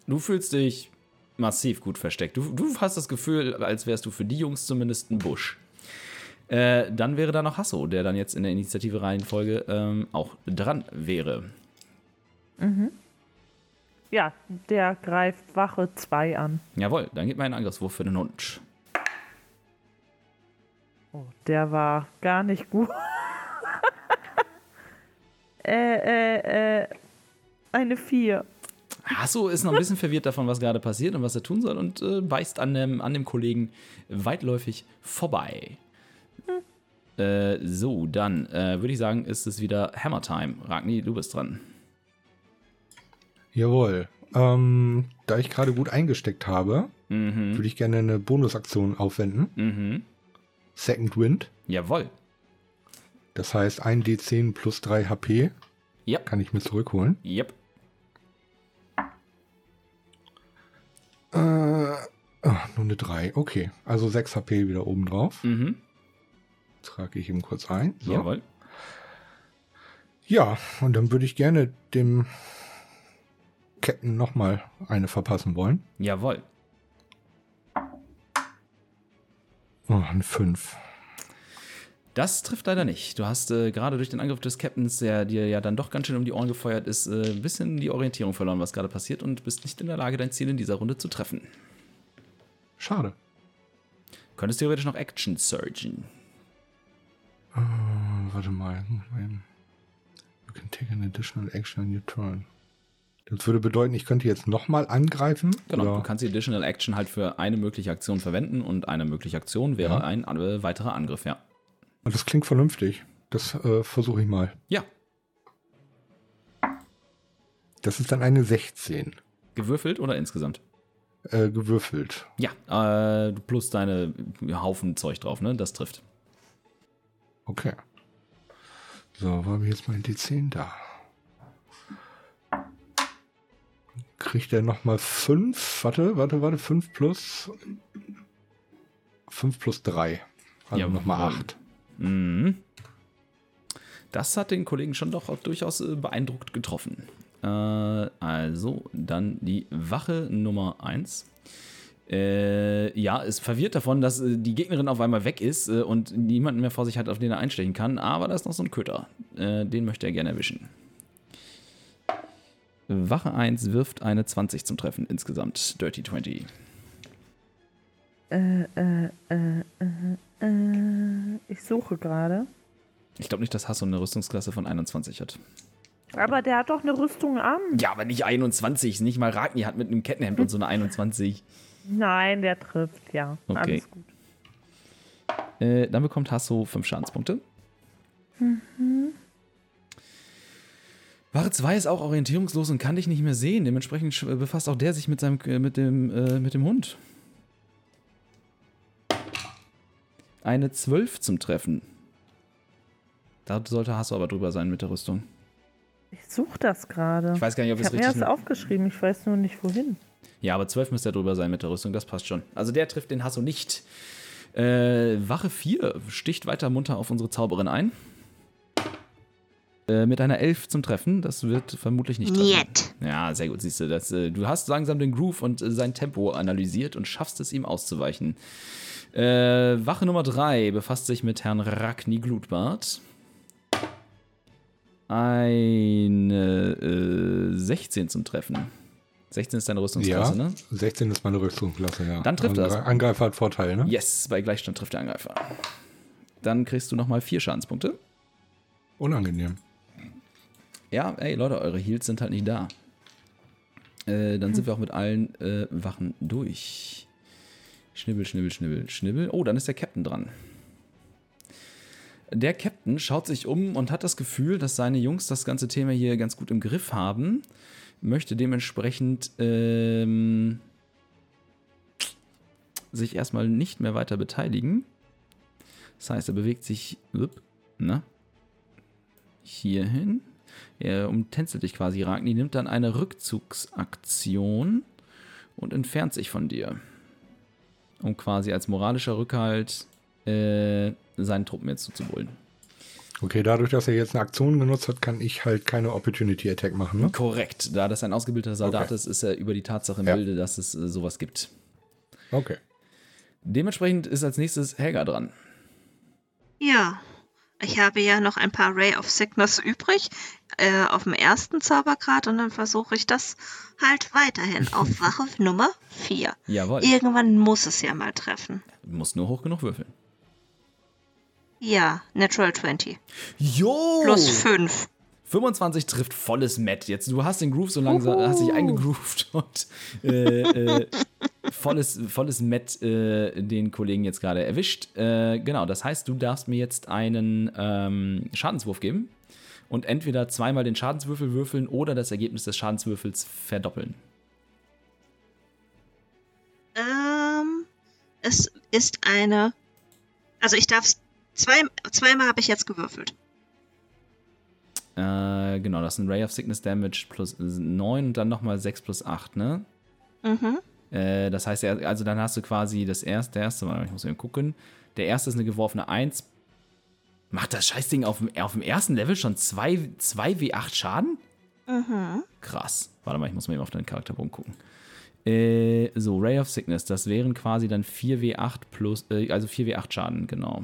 Du fühlst dich massiv gut versteckt. Du, du hast das Gefühl, als wärst du für die Jungs zumindest ein Busch. Äh, dann wäre da noch Hasso, der dann jetzt in der Initiative-Reihenfolge ähm, auch dran wäre. Ja, der greift Wache 2 an. Jawohl, dann gib mir einen Angriffswurf für den Hund. Oh, der war gar nicht gut. [laughs] äh, äh, äh, eine 4. Hasso ist noch ein bisschen verwirrt davon, was gerade passiert und was er tun soll und äh, beißt an dem, an dem Kollegen weitläufig vorbei. Äh, so, dann äh, würde ich sagen, ist es wieder Hammer Time. Ragni, du bist dran. Jawohl. Ähm, da ich gerade gut eingesteckt habe, Mhm. würde ich gerne eine Bonusaktion aufwenden. Mhm. Second Wind. Jawohl. Das heißt, 1 D10 plus 3 HP Ja. kann ich mir zurückholen. Yep. Äh, ah, nur eine 3. Okay, also 6 HP wieder oben drauf. Mhm. Trage ich eben kurz ein. So. Jawohl. Ja, und dann würde ich gerne dem Captain nochmal eine verpassen wollen. Jawohl. Oh, eine 5. Das trifft leider nicht. Du hast äh, gerade durch den Angriff des Captains, der dir ja dann doch ganz schön um die Ohren gefeuert ist, äh, ein bisschen die Orientierung verloren, was gerade passiert und bist nicht in der Lage, dein Ziel in dieser Runde zu treffen. Schade. Könntest theoretisch noch Action surgen. Äh, warte mal. You can take an additional action on your turn. Das würde bedeuten, ich könnte jetzt nochmal angreifen. Genau, oder? du kannst die Additional Action halt für eine mögliche Aktion verwenden und eine mögliche Aktion wäre Ja. ein äh, weiterer Angriff, ja. Und Das klingt vernünftig. Das äh, versuche ich mal. Ja, Das ist dann eine 16. gewürfelt oder insgesamt? Äh, gewürfelt. Ja, äh, plus deine Haufen Zeug drauf, ne? Das trifft. Okay. So, habe ich jetzt mein D10 da? Kriegt er nochmal 5? Warte, warte, warte. 5 plus. 5 plus 3. Also Ja, nochmal ähm, 8. Mhm. Das hat den Kollegen schon doch durchaus äh, beeindruckt getroffen. Äh, also, dann die Wache Nummer 1. Äh, ja, ist verwirrt davon, dass äh, die Gegnerin auf einmal weg ist äh, und niemanden mehr vor sich hat, auf den er einstechen kann. Aber da ist noch so ein Köter. Äh, den möchte er gerne erwischen. Wache 1 wirft eine 20 zum Treffen insgesamt. Dirty 20. Äh, äh, äh, äh, äh, ich suche gerade. Ich glaube nicht, dass Hasso eine Rüstungsklasse von 21 hat. Aber der hat doch eine Rüstung an. Ja, aber nicht 21. Nicht mal Ragni hat mit einem Kettenhemd und so eine 21. [laughs] Nein, der trifft, ja. Okay. Alles gut. Äh, dann bekommt Hasso 5 Schadenspunkte. Wache 2 ist auch orientierungslos und kann dich nicht mehr sehen. Dementsprechend sch- befasst auch der sich mit, seinem, äh, mit, dem, äh, mit dem Hund. Eine 12 zum Treffen. Da sollte Hasso aber drüber sein mit der Rüstung. Ich suche das gerade. Ich weiß gar nicht, ob Ich es habe mir richtig. das aufgeschrieben, ich weiß nur nicht wohin. Ja, aber 12 müsste er drüber sein mit der Rüstung, das passt schon. Also der trifft den Hasso nicht. Äh, Wache 4 sticht weiter munter auf unsere Zauberin ein. Äh, mit einer 11 zum Treffen, das wird vermutlich nicht treffen. Niet. Ja, sehr gut, siehst du. Das, äh, du hast langsam den Groove und äh, sein Tempo analysiert und schaffst es, ihm auszuweichen. Äh, Wache Nummer 3 befasst sich mit Herrn Ragni Glutbart. Eine äh, 16 zum Treffen. 16 ist deine Ja, Rüstungsklasse, ne? 16 ist meine Rüstungsklasse, ja. Dann trifft er das. Angreifer hat Vorteil, ne? Yes, bei Gleichstand trifft der Angreifer. Dann kriegst du nochmal 4 Schadenspunkte. Unangenehm. Ja, ey Leute, eure Heals sind halt nicht da. Äh, dann sind wir auch mit allen äh, Wachen durch. Schnibbel, schnibbel, schnibbel, schnibbel. Oh, dann ist der Captain dran. Der Captain schaut sich um und hat das Gefühl, dass seine Jungs das ganze Thema hier ganz gut im Griff haben. Möchte dementsprechend ähm, sich erstmal nicht mehr weiter beteiligen. Das heißt, er bewegt sich upp, na, hierhin. Er umtänzelt dich quasi, Ragni, nimmt dann eine Rückzugsaktion und entfernt sich von dir. Um quasi als moralischer Rückhalt äh, seinen Truppen jetzt zuzuholen. Okay, dadurch, dass er jetzt eine Aktion genutzt hat, kann ich halt keine Opportunity Attack machen, ne? Korrekt. Da das ein ausgebildeter Soldat Okay. ist, ist er über die Tatsache im Ja. Bilde, dass es äh, sowas gibt. Okay. Dementsprechend ist als nächstes Helga dran. Ja, ich habe ja noch ein paar Ray of Sickness übrig äh, auf dem ersten Zaubergrad und dann versuche ich das halt weiterhin [laughs] auf Wache Nummer 4. Jawohl. Irgendwann muss es ja mal treffen. Du musst nur hoch genug würfeln. Ja, Natural 20. Jo! Plus 5. 25 trifft volles Met. Jetzt, du hast den Groove so langsam, hast dich eingegroovt und äh, äh, [laughs] volles, volles Met äh, den Kollegen jetzt gerade erwischt. Äh, genau, das heißt, du darfst mir jetzt einen ähm, Schadenswurf geben und entweder zweimal den Schadenswürfel würfeln oder das Ergebnis des Schadenswürfels verdoppeln. Ähm, es ist eine. Also ich darf zwei, zweimal habe ich jetzt gewürfelt. Äh, genau, das ist ein Ray of Sickness Damage plus 9 und dann nochmal 6 plus 8, ne? Mhm. Äh, das heißt, also dann hast du quasi das erste, der erste, warte mal, ich muss mal gucken. Der erste ist eine geworfene 1. Macht das Scheißding auf dem, auf dem ersten Level schon 2, 2 W8 Schaden? Mhm. Krass. Warte mal, ich muss mal eben auf deinen Charakterbogen gucken. Äh, so, Ray of Sickness, das wären quasi dann 4W8 plus, äh, also 4W8 Schaden, genau.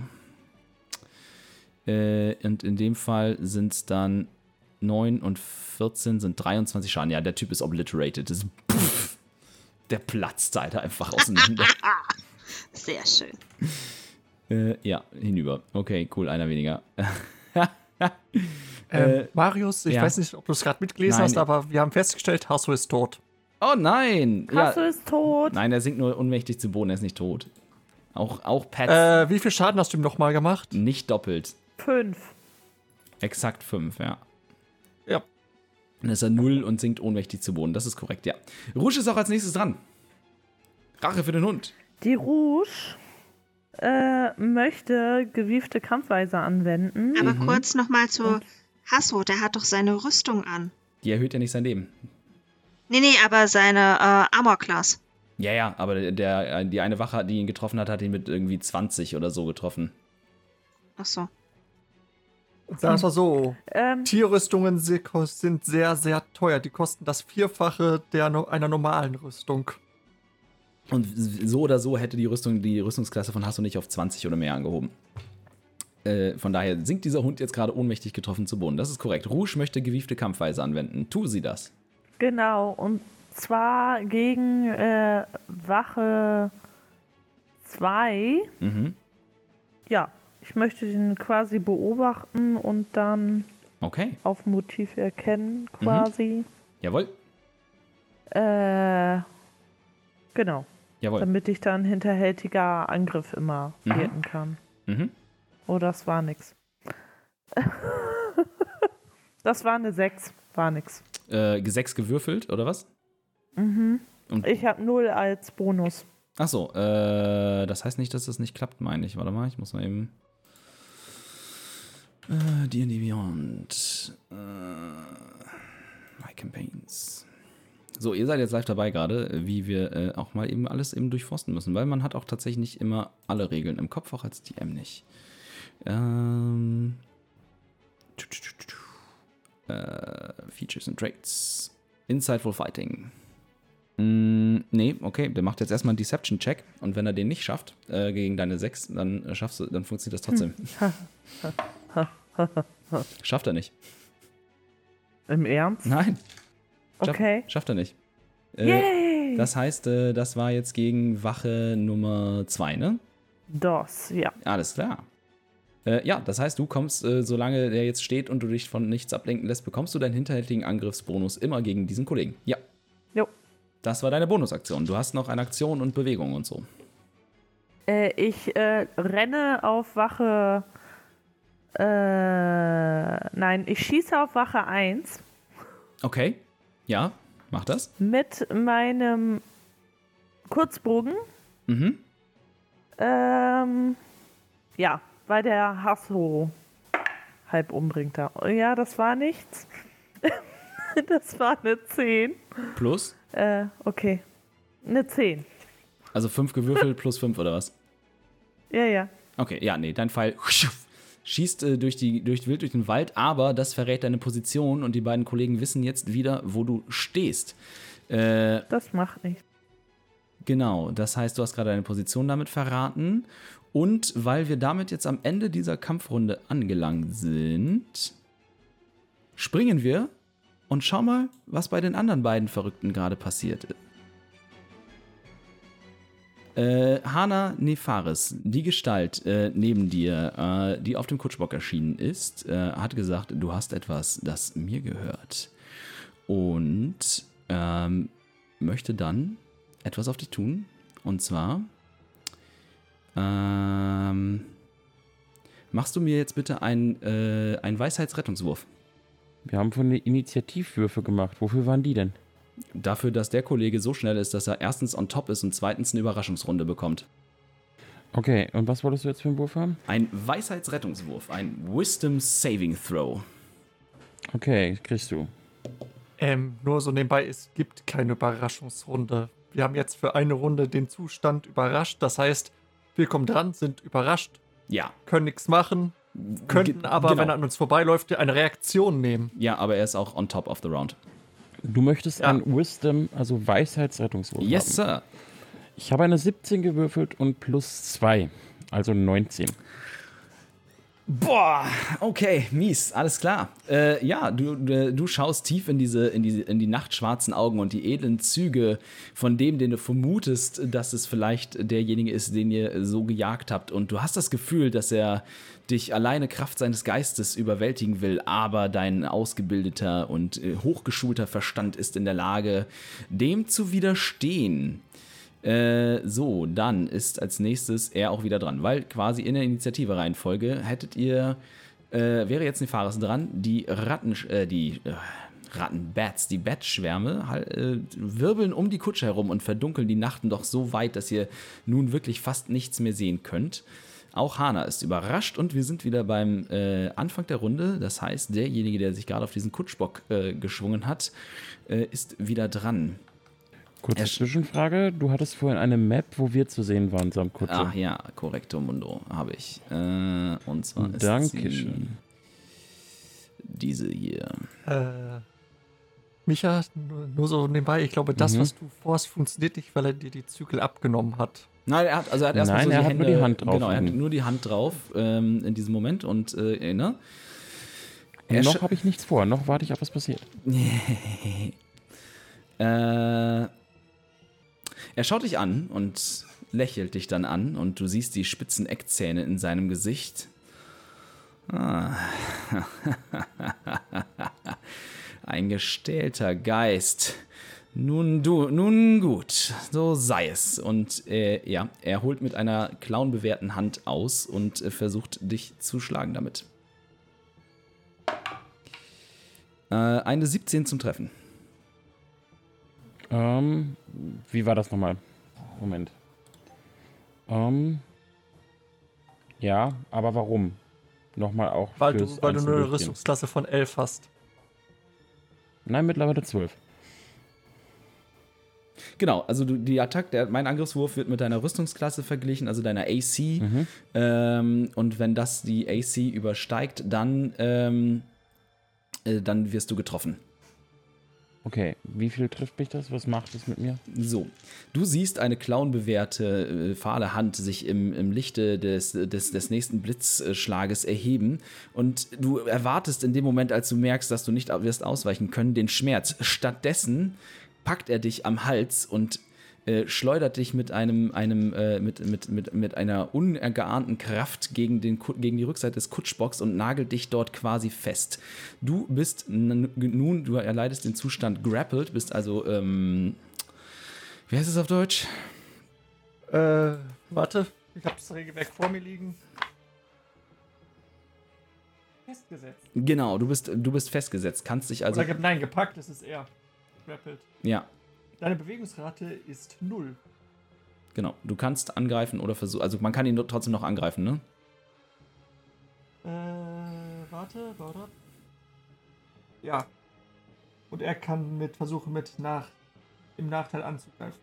Äh, und in dem Fall sind es dann 9 und 14 sind 23 Schaden. Ja, der Typ ist obliterated. Das ist, pff, der platzt halt einfach auseinander. [laughs] Sehr schön. Äh, ja, hinüber. Okay, cool, einer weniger. [laughs] Ähm, Äh, Marius, ich ja. weiß nicht, ob du es gerade mitgelesen Nein. hast, aber wir haben festgestellt, Hasso ist tot. Oh nein! Hasso ist tot. Nein, er sinkt nur ohnmächtig zu Boden, er ist nicht tot. Auch, auch Pets Äh, wie viel Schaden hast du ihm nochmal gemacht? nicht doppelt. Fünf. Exakt fünf, ja. Ja. Dann ist er null und sinkt ohnmächtig zu Boden. Das ist korrekt, ja. Rouge ist auch als nächstes dran. Rache für den Hund. Die Rouge äh, möchte gewiefte Kampfweise anwenden. Aber Mhm. kurz nochmal zu Hasso, der hat doch seine Rüstung an. Die erhöht ja nicht sein Leben. Nee, nee, aber seine äh, Armor-Class. Ja, ja, aber der, die eine Wache, die ihn getroffen hat, hat ihn mit irgendwie 20 oder so getroffen. Achso. Sagen wir so, Ähm, Tierrüstungen sind sehr, sehr teuer. Die kosten das Vierfache der, einer normalen Rüstung. Und so oder so hätte die Rüstung, die Rüstungsklasse von Hasso nicht auf 20 oder mehr angehoben. Äh, von daher sinkt dieser Hund jetzt gerade ohnmächtig getroffen zu Boden. Das ist korrekt. Rouge möchte gewiefte Kampfweise anwenden. Tu sie das. genau. Und zwar gegen äh, Wache 2. Mhm. Ja, ich möchte den quasi beobachten und dann Okay. auf Motiv erkennen, quasi. Jawohl. Äh, genau. Jawohl. Damit ich dann hinterhältiger Angriff immer Mhm. wirken kann. Mhm. Oh, das war nix. [laughs] das war eine 6. War nix. Äh, sechs gewürfelt, oder was? Und, Ich habe 0 als Bonus. ach so, äh, das heißt nicht, dass das nicht klappt, meine ich. Warte mal, ich muss mal eben. Äh, D&D Beyond. Äh, My Campaigns. So, ihr seid jetzt live dabei gerade, wie wir äh, auch mal eben alles eben durchforsten müssen, weil man hat auch tatsächlich nicht immer alle Regeln im Kopf, auch als DM nicht. Ähm. Äh, Features and Traits. Insightful Fighting. Mm, nee, okay, der macht jetzt erstmal einen Deception-Check und wenn er den nicht schafft, äh, gegen deine 6, dann äh, schaffst du, dann funktioniert das trotzdem. [laughs] [laughs] Schafft er nicht. Im Ernst? Nein. Schaff, Okay. Schafft er nicht. Äh, Yay! das heißt, äh, das war jetzt gegen Wache Nummer 2, ne? Das, ja. Alles klar. Äh, ja, das heißt, du kommst, äh, solange der jetzt steht und du dich von nichts ablenken lässt, bekommst du deinen hinterhältigen Angriffsbonus immer gegen diesen Kollegen. Ja, Jo. das war deine Bonusaktion. Du hast noch eine Aktion und Bewegung und so. Äh, ich äh, renne auf Wache. Äh, nein, ich schieße auf Wache 1 Okay. Ja, mach das. mit meinem Kurzbogen. Mhm. Ähm, ja, weil der Hasso halb umbringt da. Ja, das war nichts. [laughs] das war eine 10. Plus. Äh, okay. Eine 10. Also 5 gewürfelt plus 5 oder was? Ja, ja. Okay, ja, nee, dein Pfeil schießt äh, durch die, durch, wild durch den Wald, aber das verrät deine Position und die beiden Kollegen wissen jetzt wieder, wo du stehst. Äh, Das macht nichts. Genau, das heißt, du hast gerade deine Position damit verraten. Und weil wir damit jetzt am Ende dieser Kampfrunde angelangt sind, springen wir und schau mal, was bei den anderen beiden Verrückten gerade passiert ist. Äh, Hana Nefaris, die Gestalt äh, neben dir, äh, die auf dem Kutschbock erschienen ist, äh, hat gesagt, du hast etwas, das mir gehört. Und ähm, möchte dann etwas auf dich tun. Und zwar ähm, machst du mir jetzt bitte einen, äh, einen Weisheitsrettungswurf. Wir haben von den Initiativwürfe gemacht. Wofür waren die denn? Dafür, dass der Kollege so schnell ist, dass er erstens on top ist und zweitens eine Überraschungsrunde bekommt. Okay, und was wolltest du jetzt für einen Wurf haben? Ein Weisheitsrettungswurf, ein Wisdom Saving Throw. Okay, kriegst du. Ähm, nur so nebenbei, es gibt keine Überraschungsrunde. Wir haben jetzt für eine Runde den Zustand überrascht. Das heißt, wir kommen dran, sind überrascht, Ja. können nichts machen, könnten Ge- aber, genau. wenn er an uns vorbeiläuft, eine Reaktion nehmen. Ja, aber er ist auch on top of the round. Du möchtest Ja. einen Wisdom, also Weisheitsrettungswurf Yes, haben. Sir. Ich habe eine 17 gewürfelt und plus 2, also 19. Boah, okay, mies, alles klar. Äh, ja, du, du, du schaust tief in diese, in, diese, in die nachtschwarzen Augen und die edlen Züge von dem, den du vermutest, dass es vielleicht derjenige ist, den ihr so gejagt habt. Und du hast das Gefühl, dass er dich alleine Kraft seines Geistes überwältigen will, aber dein ausgebildeter und äh, hochgeschulter Verstand ist in der Lage, dem zu widerstehen. Äh, so, dann ist als nächstes er auch wieder dran, weil quasi in der Initiative-Reihenfolge hättet ihr, äh, wäre jetzt Nefaris dran, die Ratten, äh, die äh, Rattenbats, die Batschwärme äh, wirbeln um die Kutsche herum und verdunkeln die Nachten doch so weit, dass ihr nun wirklich fast nichts mehr sehen könnt. Auch Hana ist überrascht und wir sind wieder beim äh, Anfang der Runde. Das heißt, derjenige, der sich gerade auf diesen Kutschbock äh, geschwungen hat, äh, ist wieder dran. Kurze Zwischenfrage. Du hattest vorhin eine Map, wo wir zu sehen waren, samt Kutsche. Ach ja, korrekto Mundo habe ich. Äh, und zwar ist Dankeschön. sie diese hier. Äh, Micha, nur, so nebenbei, ich glaube, das, Mhm. was du vorhast, funktioniert nicht, weil er dir die Zügel abgenommen hat. Nein, er hat, also er hat erstmal Nein, so er die hat Hände, nur die Hand drauf. Genau, er hat nur die Hand drauf ähm, in diesem Moment und äh, ne? Er noch habe ich nichts vor. Noch warte ich auf, was passiert. [laughs] Äh, er schaut dich an und lächelt dich dann an und du siehst die spitzen Eckzähne in seinem Gesicht. Ah. [laughs] Ein gestählter Geist. Nun du, nun gut, so sei es. Und äh, ja, er holt mit einer clownbewehrten Hand aus und äh, versucht dich zu schlagen damit. Äh, eine 17 zum Treffen. Ähm, wie war das nochmal? Moment. Ähm, ja, aber warum? Nochmal auch. Weil fürs du, weil du nur eine. Rüstungsklasse von 11 hast. Nein, mittlerweile 12. Genau, also du, die Attacke, der, mein Angriffswurf wird mit deiner Rüstungsklasse verglichen, also deiner AC. Mhm. Ähm, und wenn das die AC übersteigt, dann, ähm, äh, dann wirst du getroffen. Okay, wie viel trifft mich das? Was macht es mit mir? So, du siehst eine clownbewehrte, äh, fahle Hand sich im, im Lichte des, des, des nächsten Blitzschlages erheben und du erwartest in dem Moment, als du merkst, dass du nicht wirst ausweichen können, den Schmerz. Stattdessen packt er dich am Hals und äh, schleudert dich mit einem, einem äh, mit, mit, mit, mit einer unergeahnten Kraft gegen, den, gegen die Rückseite des Kutschbocks und nagelt dich dort quasi fest. Du bist nun, du erleidest den Zustand grappled, bist also, ähm, wie heißt es auf Deutsch? Äh, warte, ich habe das Regelwerk vor mir liegen. Festgesetzt. Genau, du bist, du bist festgesetzt, kannst dich also, Oder nein, gepackt, das ist er. Grappled. ja, Deine Bewegungsrate ist 0. genau, du kannst angreifen oder versuchen, also man kann ihn trotzdem noch angreifen, ne? Äh, warte, warte. Ja. Und er kann mit versuchen, mit nach im Nachteil anzugreifen.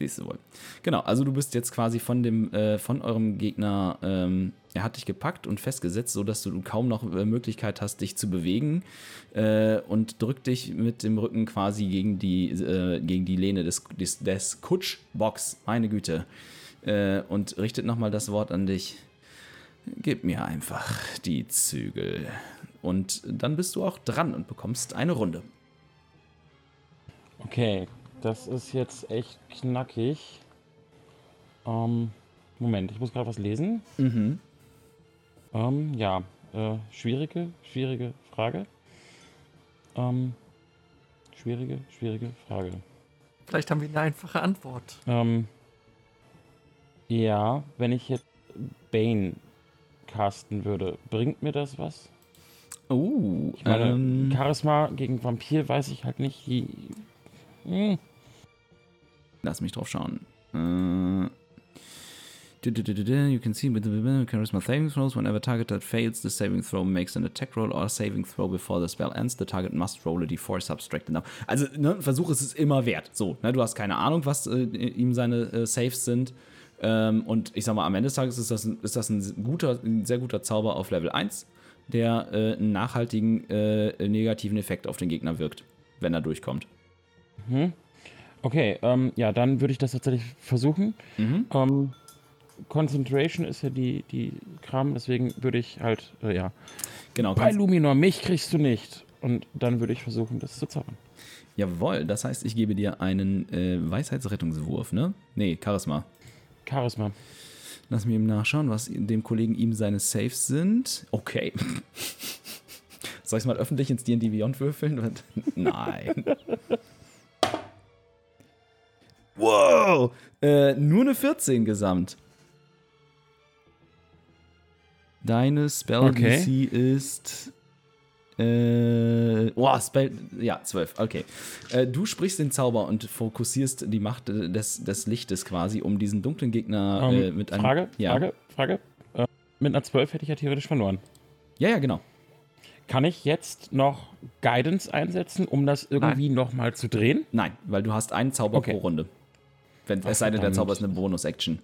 Siehst du wohl. Genau, also du bist jetzt quasi von dem, äh, von eurem Gegner, ähm, er hat dich gepackt und festgesetzt, sodass du kaum noch äh, Möglichkeit hast, dich zu bewegen äh, und drückt dich mit dem Rücken quasi gegen die, äh, gegen die Lehne des, des, des Kutschbocks, meine Güte. Äh, und richtet nochmal das Wort an dich. Gib mir einfach die Zügel. Und dann bist du auch dran und bekommst eine Runde. Okay, das ist jetzt echt knackig. Ähm, Moment, ich muss gerade was lesen. Mhm. Ähm, ja, äh, schwierige, schwierige Frage. Ähm, schwierige, schwierige Frage. Vielleicht haben wir eine einfache Antwort. Ähm, ja, wenn ich jetzt Bane casten würde, bringt mir das was? Oh, Ich meine, ähm, Charisma gegen Vampir weiß ich halt nicht. Wie, hm. Lass mich drauf schauen. Äh, You can see with the charisma saving throws. Whenever target that fails, the saving throw makes an attack roll or saving throw before the spell ends. The target must roll a d4 subtracted. Also, ne, Versuch ist es immer wert. So, ne, du hast keine Ahnung, was äh, ihm seine äh, Saves sind. Ähm, und ich sag mal, am Ende des Tages ist das ein, ist das ein, guter, ein sehr guter Zauber auf Level 1, der äh, einen nachhaltigen äh, negativen Effekt auf den Gegner wirkt, wenn er durchkommt. Okay, ähm, ja, dann würde ich das tatsächlich versuchen. Mhm. Ähm, Concentration ist ja die, die Kram, deswegen würde ich halt, äh, ja. Genau, Bei Luminor, mich kriegst du nicht. Und dann würde ich versuchen, das zu zaubern. jawohl, das heißt, ich gebe dir einen äh, Weisheitsrettungswurf, ne? Nee, Charisma. Charisma. Lass mich eben nachschauen, was dem Kollegen ihm seine Saves sind. Okay. [laughs] Soll ich es mal öffentlich ins D&D Beyond würfeln? [laughs] Nein. [laughs] wow! Äh, nur eine 14 gesamt. Deine Spell Okay. DC ist. Äh, oh, Spell. Ja, 12. Okay. Äh, du sprichst den Zauber und fokussierst die Macht äh, des, des Lichtes quasi, um diesen dunklen Gegner Ähm, äh, mit einem. Frage, ja. Frage, Frage. Äh, mit einer 12 hätte ich ja theoretisch verloren. Ja, ja, genau. Kann ich jetzt noch Guidance einsetzen, um das irgendwie nochmal zu drehen? Nein, weil du hast einen Zauber Okay. pro Runde. Wenn, Ach, es sei denn, der. Zauber ist eine Bonus-Action.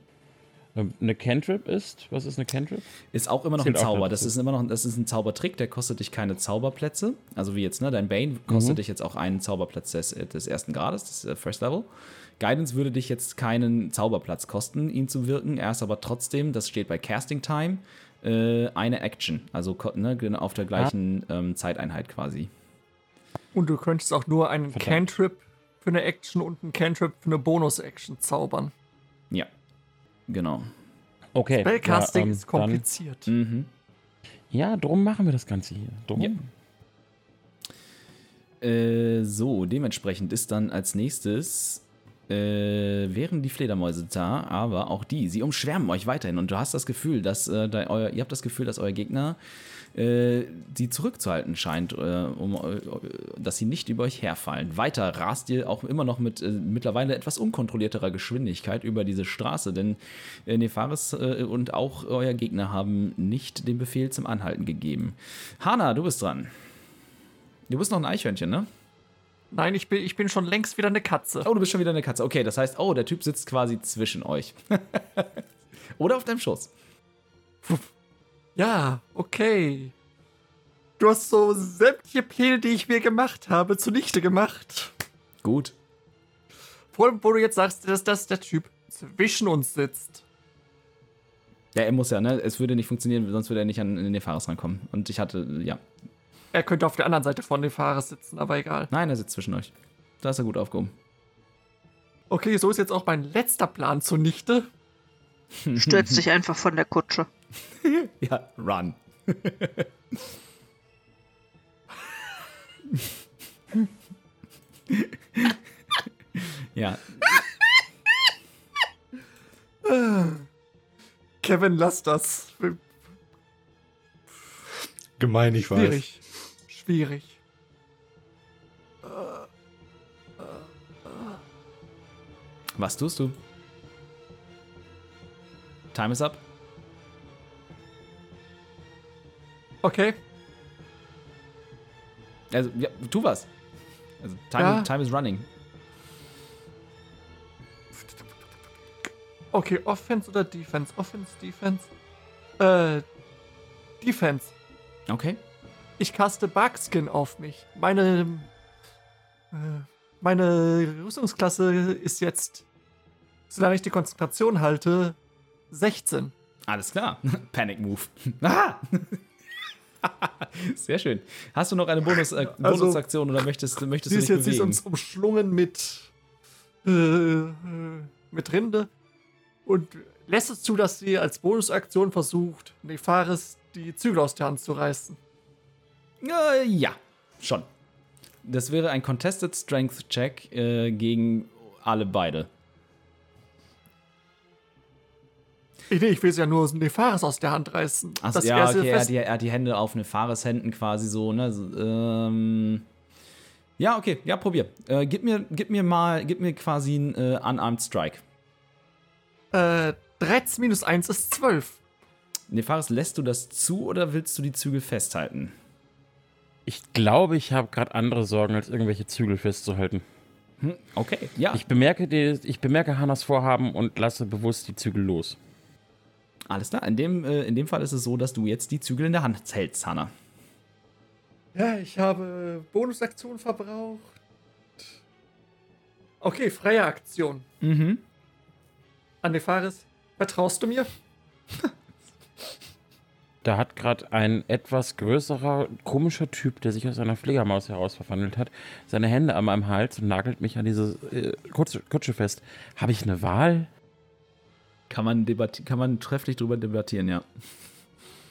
Ähm, Eine Cantrip ist, was ist eine Cantrip? Ist auch immer noch ein Zählt auch Zauber. Das ist immer noch das ist ein Zaubertrick, der kostet dich keine Zauberplätze. Also wie jetzt, ne? Dein Bane kostet Mhm. dich jetzt auch einen Zauberplatz des, des ersten Grades, des äh, First Level. Guidance würde dich jetzt keinen Zauberplatz kosten, ihn zu wirken. Er ist aber trotzdem, das steht bei Casting Time, äh, eine Action. Also ne, genau auf der gleichen ähm, Zeiteinheit quasi. Und du könntest auch nur einen Verdammt. Cantrip für eine Action und einen Cantrip für eine Bonus-Action zaubern. Ja. Genau. Okay. Spellcasting ja, ähm, ist kompliziert. Mhm. Dann, ja, drum machen wir das Ganze hier. Drum. Ja. Äh, so, dementsprechend ist dann als nächstes äh, wären die Fledermäuse da, aber auch die, sie umschwärmen euch weiterhin und du hast das Gefühl, dass äh, da euer, ihr habt das Gefühl, dass euer Gegner äh, sie zurückzuhalten scheint, äh, um, äh, dass sie nicht über euch herfallen. Weiter rast ihr auch immer noch mit äh, mittlerweile etwas unkontrollierterer Geschwindigkeit über diese Straße, denn Nefaris und auch euer Gegner haben nicht den Befehl zum Anhalten gegeben. Hanna, du bist dran. Du bist noch ein Eichhörnchen, ne? Nein, ich bin, ich bin schon längst wieder eine Katze. Oh, du bist schon wieder eine Katze. Okay, das heißt, oh, der Typ sitzt quasi zwischen euch. [laughs] Oder auf deinem Schoß. Ja, okay. Du hast so sämtliche Pläne, die ich mir gemacht habe, zunichte gemacht. Gut. Vor allem, wo du jetzt sagst, dass das der Typ zwischen uns sitzt. Ja, er muss ja, ne? Es würde nicht funktionieren, sonst würde er nicht an den Fahrer rankommen. Und ich hatte, ja. Er könnte auf der anderen Seite von dem Fahrer sitzen, aber egal. Nein, er sitzt zwischen euch. Da ist er gut aufgehoben. Okay, so ist jetzt auch mein letzter Plan zunichte. Stürzt [laughs] dich einfach von der Kutsche. Ja, run. ja, Kevin, lass das. Gemein, ich weiß. Schwierig. Schwierig. was tust du? Time is up. Okay. Also, ja, tu was. Also, time, Ja. time is running. Okay, Offense oder Defense? Offense, Defense? Äh, Defense. Okay. Ich caste Bugskin auf mich. Meine. Äh, meine Rüstungsklasse ist jetzt, solange ich die Konzentration halte, 16. Alles klar. [laughs] Panic Move. [laughs] Ah! [laughs] Sehr schön. Hast du noch eine Bonus, äh, Also, Bonusaktion oder möchtest, möchtest Sie du ist dich jetzt nicht bewegen? uns umschlungen mit. Äh, äh, mit Rinde. Und lässt es zu, dass sie als Bonusaktion versucht, Nefaris die Zügel aus der Hand zu reißen. Äh, ja, schon. Das wäre ein Contested Strength Check äh, gegen alle beide. Nee, ich will sie ja nur Nefaris aus der Hand reißen. Achso, ja, er okay, er hat, die, er hat die Hände auf eine Fahrershänden quasi so, ne? So, ähm, ja, okay, ja, probier. Äh, gib, mir, gib mir mal, gib mir quasi einen äh, Unarmed Strike. Äh, 13 minus 1 ist 12. Nefaris, lässt du das zu oder willst du die Zügel festhalten? Ich glaube, ich habe gerade andere Sorgen, als irgendwelche Zügel festzuhalten. Hm, okay, ja. Ich bemerke, die, ich bemerke Hannas Vorhaben und lasse bewusst die Zügel los. Alles klar. In dem, äh, in dem Fall ist es so, dass du jetzt die Zügel in der Hand hältst, Hanna. Ja, ich habe Bonusaktion verbraucht. Okay, freie Aktion. Mhm. An Nefaris. Vertraust du mir? [laughs] Da hat gerade ein etwas größerer, komischer Typ, der sich aus einer Fledermaus heraus verwandelt hat, seine Hände an meinem Hals und nagelt mich an diese äh, Kutsche, Kutsche fest. Habe ich eine Wahl? Kann man, kann man trefflich drüber debattieren, ja.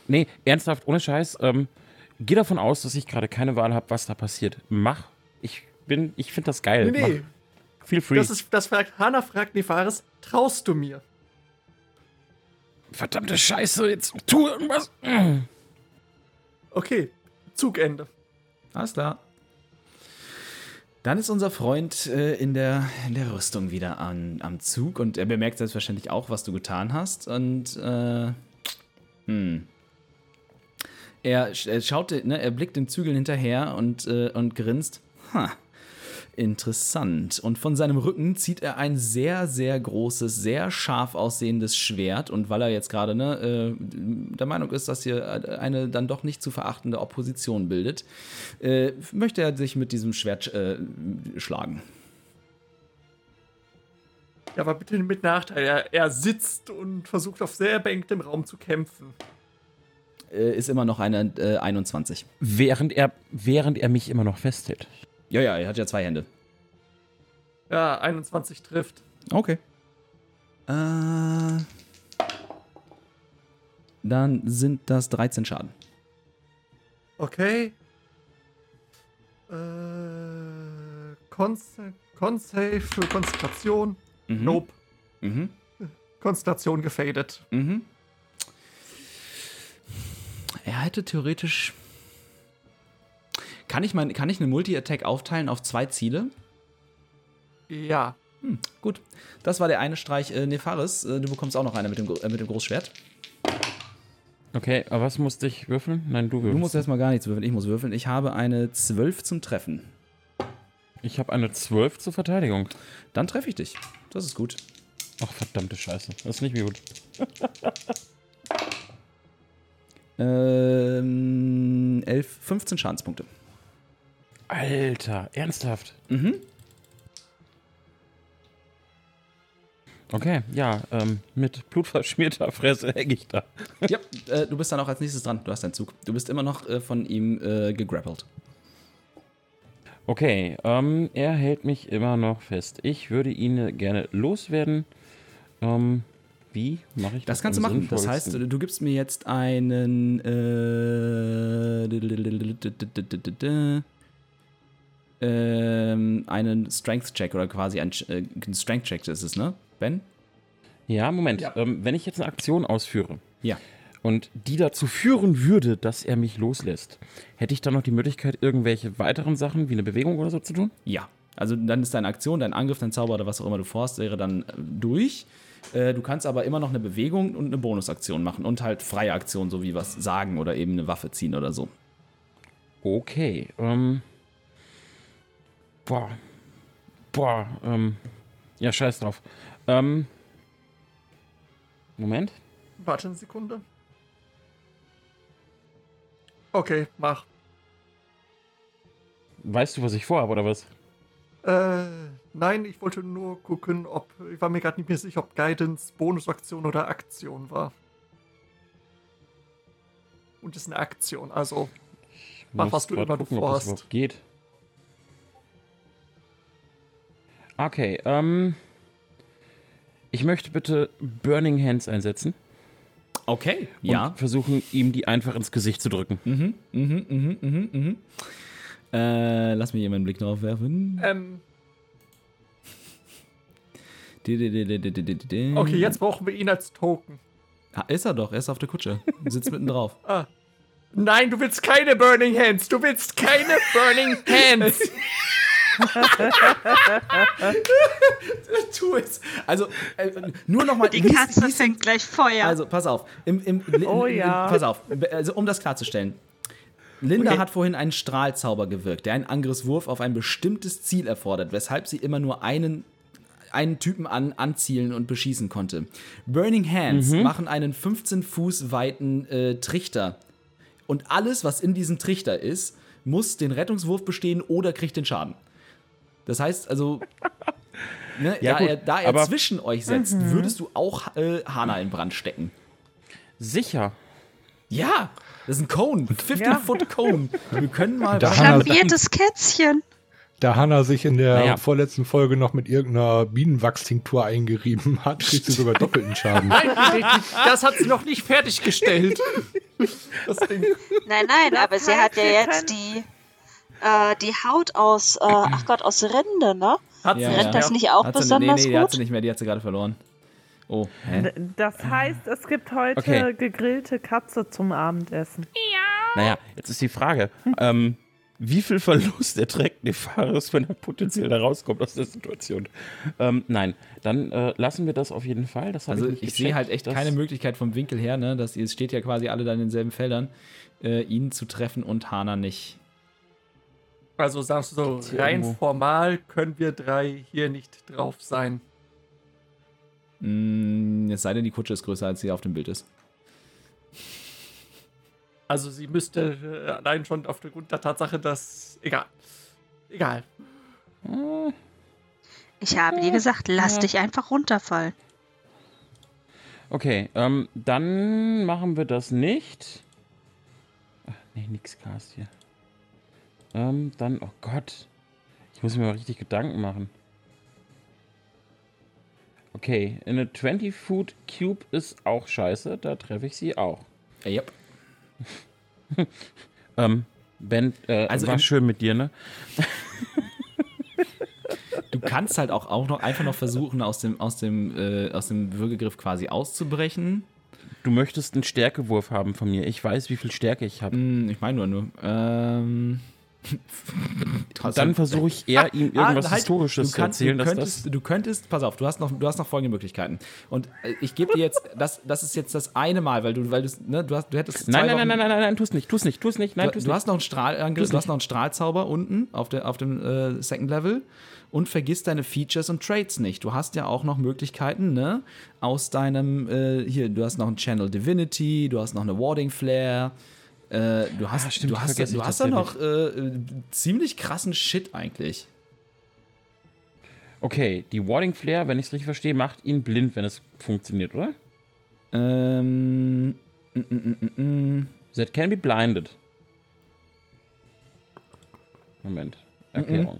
Nee, ernsthaft, ohne Scheiß. Ähm, geh davon aus, dass ich gerade keine Wahl habe, was da passiert. Mach. Ich bin, ich finde das geil. Nee, nee. Mach. Feel free. Das ist, das fragt, Hannah fragt Nefaris, traust du mir? Verdammte Scheiße, jetzt tu irgendwas. Okay, Zugende. Alles klar. Dann ist unser Freund äh, in, der, in der Rüstung wieder an, am Zug und er bemerkt selbstverständlich auch, was du getan hast. Und äh, hm. Er, er schaut, ne, er blickt den Zügeln hinterher und, äh, und grinst. Ha, interessant. Und von seinem Rücken zieht er ein sehr, sehr großes, sehr scharf aussehendes Schwert. Und weil er jetzt gerade ne, äh, der Meinung ist, dass hier eine dann doch nicht zu verachtende Opposition bildet, äh, möchte er sich mit diesem Schwert äh, schlagen. Ja, aber bitte mit Nachteil. Er, er sitzt und versucht auf sehr beengtem Raum zu kämpfen. Äh, ist immer noch eine äh, 21. Während er, während er mich immer noch festhält. Ja, ja, er hat ja zwei Hände. Ja, 21 trifft. Okay. Äh, dann sind das 13 Schaden. Okay. Äh, Con-Save für Konzentration. Mhm. Nope. Mhm. Konzentration gefadet. Mhm. Er hätte theoretisch. Kann ich, mein, kann ich eine Multi-Attack aufteilen auf zwei Ziele? Ja. Hm, gut. Das war der eine Streich. Äh, Nefaris, äh, du bekommst auch noch eine mit dem, äh, mit dem Großschwert. Okay, aber was musste ich würfeln? Nein, du würfelst. Du musst erstmal gar nichts würfeln, ich muss würfeln. Ich habe eine 12 zum Treffen. Ich habe eine 12 zur Verteidigung. Dann treffe ich dich. Das ist gut. Ach, verdammte Scheiße. Das ist nicht mehr gut. [laughs] Ähm, 11, 15 Schadenspunkte. Alter, ernsthaft. Mhm. Okay, ja, ähm, mit blutverschmierter Fresse hänge ich da. [laughs] ja, äh, du bist dann auch als nächstes dran. Du hast deinen Zug. Du bist immer noch äh, von ihm äh, gegrappelt. Okay, ähm, er hält mich immer noch fest. Ich würde ihn gerne loswerden. Ähm, wie mache ich das? Das kannst du machen. Das heißt, sinnvollsten? du gibst mir jetzt einen. Äh, ähm, einen Strength-Check oder quasi ein, äh, ein Strength-Check ist es, ne? Ben? Ja, Moment. Ja. Ähm, wenn ich jetzt eine Aktion ausführe Ja. und die dazu führen würde, dass er mich loslässt, hätte ich dann noch die Möglichkeit, irgendwelche weiteren Sachen wie eine Bewegung oder so zu tun? Ja. Also dann ist deine Aktion, dein Angriff, dein Zauber oder was auch immer du vorhast, wäre dann äh, durch. Äh, du kannst aber immer noch eine Bewegung und eine Bonusaktion machen und halt freie Aktion, so wie was sagen oder eben eine Waffe ziehen oder so. Okay. Ähm, boah. Boah. Ähm, ja, scheiß drauf. Ähm, Moment. Warte eine Sekunde. Okay, mach. Weißt du, was ich vorhabe oder was? Äh, nein, ich wollte nur gucken, ob. Ich war mir gerade nicht mehr sicher, ob Guidance Bonusaktion oder Aktion war. Und es ist eine Aktion, also. Mach, Muss was du immer du gucken, ob das vorhast. geht. Okay, ähm. Ich möchte bitte Burning Hands einsetzen Okay. und Ja. versuchen, ihm die einfach ins Gesicht zu drücken. Mhm, mhm, mhm, mhm, mhm. Äh, lass mich hier mal einen Blick drauf werfen. Ähm, Okay, jetzt brauchen wir ihn als Token. Ist er doch, er ist auf der Kutsche. [laughs] Sitzt mitten drauf. Ah. Nein, du willst keine Burning Hands. Du willst keine Burning [laughs] Hands. [laughs] tu es. Also, äh, nur nochmal. Die Katze fängt gleich Feuer. Also, pass auf. Im, im, Oh ja. Pass auf. Also, um das klarzustellen. Linda Okay. hat vorhin einen Strahlzauber gewirkt, der einen Angriffswurf auf ein bestimmtes Ziel erfordert, weshalb sie immer nur einen, einen Typen an, anzielen und beschießen konnte. Burning Hands machen einen 15 Fuß weiten äh, Trichter. Und alles, was in diesem Trichter ist, muss den Rettungswurf bestehen oder kriegt den Schaden. Das heißt also, [laughs] Ne, Ja, da, gut, er, da er aber- zwischen euch setzt, würdest du auch äh, Hana in Brand stecken. Sicher. Ja, das ist ein Cone. 15-Foot Cone. Wir können mal. [laughs] Flambiertes Kätzchen. Da Hanna sich in der Naja. vorletzten Folge noch mit irgendeiner Bienenwachstinktur eingerieben hat, kriegt sie sogar doppelten Schaden. [laughs] Das hat sie noch nicht fertiggestellt. Das Ding. Nein, nein, aber sie hat ja jetzt die, äh, die Haut aus, äh, [clears throat] ach Gott, aus Rinde, ne? Hat Ja, sie Rennt ja. das nicht auch Hat sie- besonders nee, nee, die hat gut? sie nicht mehr, die hat sie gerade verloren. Oh, hä? Das heißt, es gibt heute Okay. gegrillte Katze zum Abendessen. Naja, jetzt ist die Frage, ähm, wie viel Verlust erträgt Nefaris, wenn er potenziell da rauskommt aus der Situation? Ähm, nein, dann äh, lassen wir das auf jeden Fall. Also nicht ich sehe halt echt keine Möglichkeit vom Winkel her, ne, dass ihr es steht ja quasi alle da in denselben Feldern, äh, ihn zu treffen und Hana nicht. Also sagst du so, rein irgendwo. formal können wir drei hier nicht drauf sein. Mm, es sei denn, die Kutsche ist größer, als sie auf dem Bild ist. Also sie müsste äh, allein schon aufgrund der Tatsache, dass. Egal. Egal. Ich habe dir gesagt, lass dich einfach runterfallen. Okay, ähm, dann machen wir das nicht. Ach, nee, nix Cast hier. Ähm, dann, oh Gott. Ich muss mir mal richtig Gedanken machen. Okay, eine 20 Foot Cube ist auch scheiße. Da treffe ich sie auch. Äh, yep. [laughs] Ähm, Ben, äh, Also war schön mit dir, ne? Du kannst halt auch, auch noch einfach noch versuchen, aus dem, aus dem, äh, aus dem Würgegriff quasi auszubrechen. Du möchtest einen Stärkewurf haben von mir. Ich weiß, wie viel Stärke ich habe. Hm, ich meine nur, nur. Ähm, [laughs] Dann versuche ich eher, ihm [laughs] irgendwas Ah, halt, Historisches zu erzählen, du dass könntest, das. Du könntest, pass auf, du hast noch, du hast noch folgende Möglichkeiten. Und äh, ich gebe dir jetzt, [laughs] das, das ist jetzt das eine Mal, weil du, weil du, ne, du hast, du hättest. Nein, zwei nein, nein, nein, nein, nein, nein, tu's nicht, tu's nicht, tu's nicht, nein, Du, tu's du nicht. hast noch einen Strahlangriff, Tu's du hast nicht. noch einen Strahlzauber unten auf, der, auf dem äh, Second Level und vergiss deine Features und Traits nicht. Du hast ja auch noch Möglichkeiten, ne? Aus deinem, äh, hier, du hast noch einen Channel Divinity, du hast noch eine Warding Flare, äh, du hast, Ah, stimmt, du hast, du hast da noch äh, ziemlich krassen Shit eigentlich. Okay, die Warding Flare, wenn ich es richtig verstehe, macht ihn blind, wenn es funktioniert, oder? Ähm, mm, mm, mm. That can be blinded. Moment. Erklärung.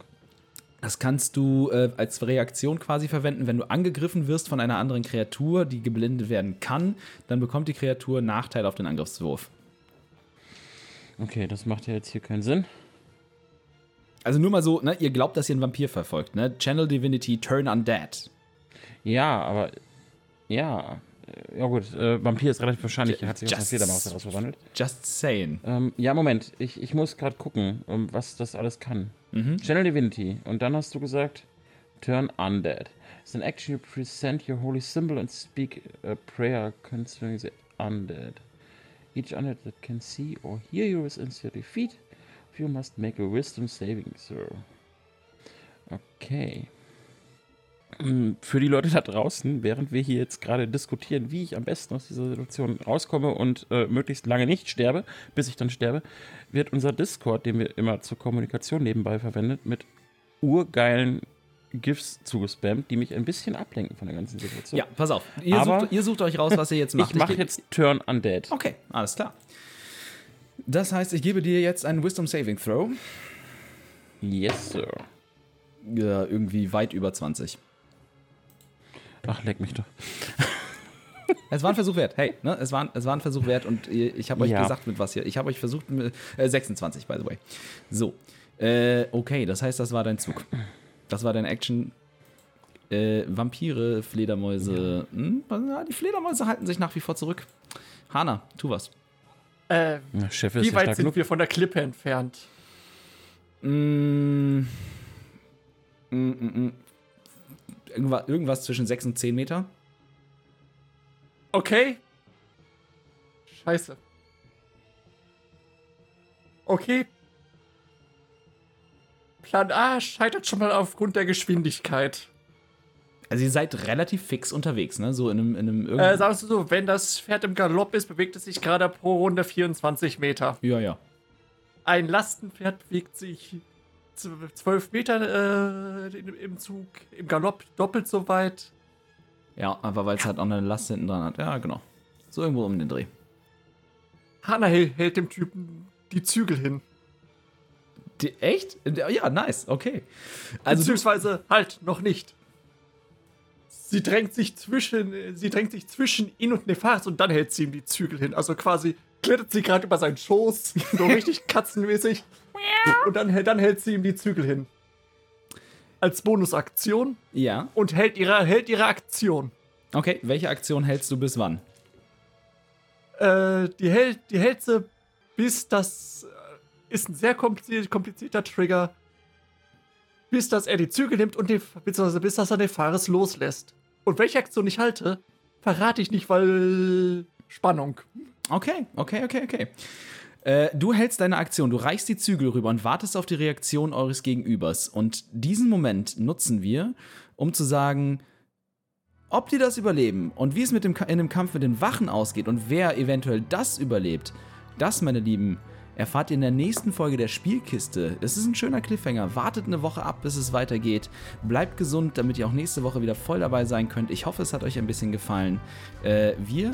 Das kannst du äh, als Reaktion quasi verwenden, wenn du angegriffen wirst von einer anderen Kreatur, die geblindet werden kann, dann bekommt die Kreatur Nachteil auf den Angriffswurf. Okay, das macht ja jetzt hier keinen Sinn. Also nur mal so, ne, ihr glaubt, dass ihr einen Vampir verfolgt, ne? Channel Divinity Turn Undead. Ja, aber. Ja. äh, Ja, gut. Äh, Vampir ist relativ wahrscheinlich. Er hat sich aus einer Just- Fledermaus heraus verwandelt. Just saying. Ähm, ja, Moment. Ich, ich muss gerade gucken, um, was das alles kann. Mhm. Channel Divinity. Und dann hast du gesagt, Turn Undead. It's an action you present your holy symbol and speak a prayer concerning the undead. Each undead that can see or hear you is instantly defeat. You must make a wisdom saving throw. Okay. Mm, Für die Leute da draußen, während wir hier jetzt gerade diskutieren, wie ich am besten aus dieser Situation rauskomme und äh, möglichst lange nicht sterbe, bis ich dann sterbe, wird unser Discord, den wir immer zur Kommunikation nebenbei verwendet, mit urgeilen GIFs zugespammt, die mich ein bisschen ablenken von der ganzen Situation. Ja, pass auf. Ihr, sucht, ihr sucht euch raus, was ihr jetzt [laughs] macht. ich mache jetzt Turn Undead. Okay, alles klar. Das heißt, ich gebe dir jetzt einen Wisdom Saving Throw. Yes, Sir. Ja, irgendwie weit über 20. Ach, leck mich doch. [laughs] Es war ein Versuch wert. Hey, ne, es, war, es war ein Versuch wert und ich habe euch Ja. gesagt, mit was hier. Ich habe euch versucht, mit, äh, 26, by the way. So. Äh, okay, das heißt, das war dein Zug. Das war deine Action. Äh, Vampire, Fledermäuse. Hm, ja, die Fledermäuse halten sich nach wie vor zurück. Hanna, tu was. Äh, Na, Chef ist wie weit stark sind genug. wir von der Klippe entfernt? Mm, mm, mm, mm. Irgendwas, irgendwas zwischen 6 und 10 Meter. Okay. Scheiße. Okay. Plan A scheitert schon mal aufgrund der Geschwindigkeit. Also ihr seid relativ fix unterwegs, ne? So in einem, in einem Äh, sagst du so, wenn das Pferd im Galopp ist, bewegt es sich gerade pro Runde 24 Meter. Ja, ja. Ein Lastenpferd bewegt sich zw- zwölf Meter äh, im, Zug, im Galopp doppelt so weit. Ja, aber weil es halt auch eine Last hinten dran hat. Ja, genau. So irgendwo um den Dreh. Hanna hält, hält dem Typen die Zügel hin. Die, echt? Ja, nice, okay. Also, Beziehungsweise halt noch nicht. Sie drängt sich zwischen, sie drängt sich zwischen ihn und Nefas und dann hält sie ihm die Zügel hin. Also quasi klettert sie gerade über seinen Schoß, so [laughs] richtig katzenmäßig. und dann, hält- dann hält sie ihm die Zügel hin. Als Bonusaktion ja, und hält ihre, hält ihre Aktion. okay. Welche Aktion hältst du bis wann? Äh, die, hält, die hält sie bis das ist ein sehr komplizier- komplizierter Trigger. Bis dass er die Zügel nimmt und die, beziehungsweise bis dass er Nefaris loslässt. Und welche Aktion ich halte, verrate ich nicht, weil Spannung. Okay, okay, okay, okay. Äh, du hältst deine Aktion, du reichst die Zügel rüber und wartest auf die Reaktion eures Gegenübers. Und diesen Moment nutzen wir, um zu sagen, ob die das überleben und wie es mit dem, in dem Kampf mit den Wachen ausgeht und wer eventuell das überlebt, das, meine Lieben, erfahrt ihr in der nächsten Folge der Spielkiste. Es ist ein schöner Cliffhanger. Wartet eine Woche ab, bis es weitergeht. Bleibt gesund, damit ihr auch nächste Woche wieder voll dabei sein könnt. Ich hoffe, es hat euch ein bisschen gefallen. Äh, wir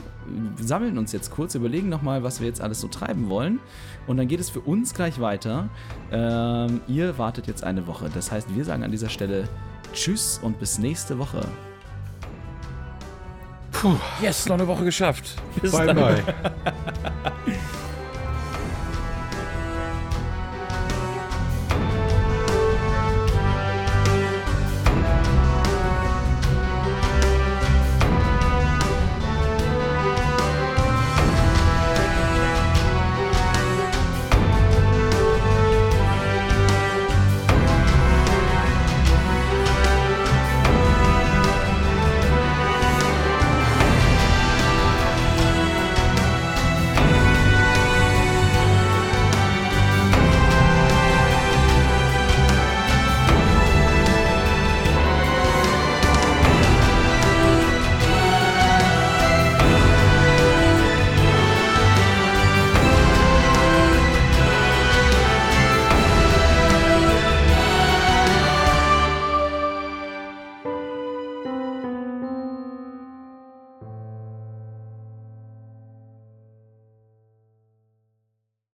sammeln uns jetzt kurz, überlegen nochmal, was wir jetzt alles so treiben wollen. Und dann geht es für uns gleich weiter. Ähm, ihr wartet jetzt eine Woche. Das heißt, wir sagen an dieser Stelle Tschüss und bis nächste Woche. Yes, noch eine Woche geschafft. Bis Bye, dann. bye. [laughs]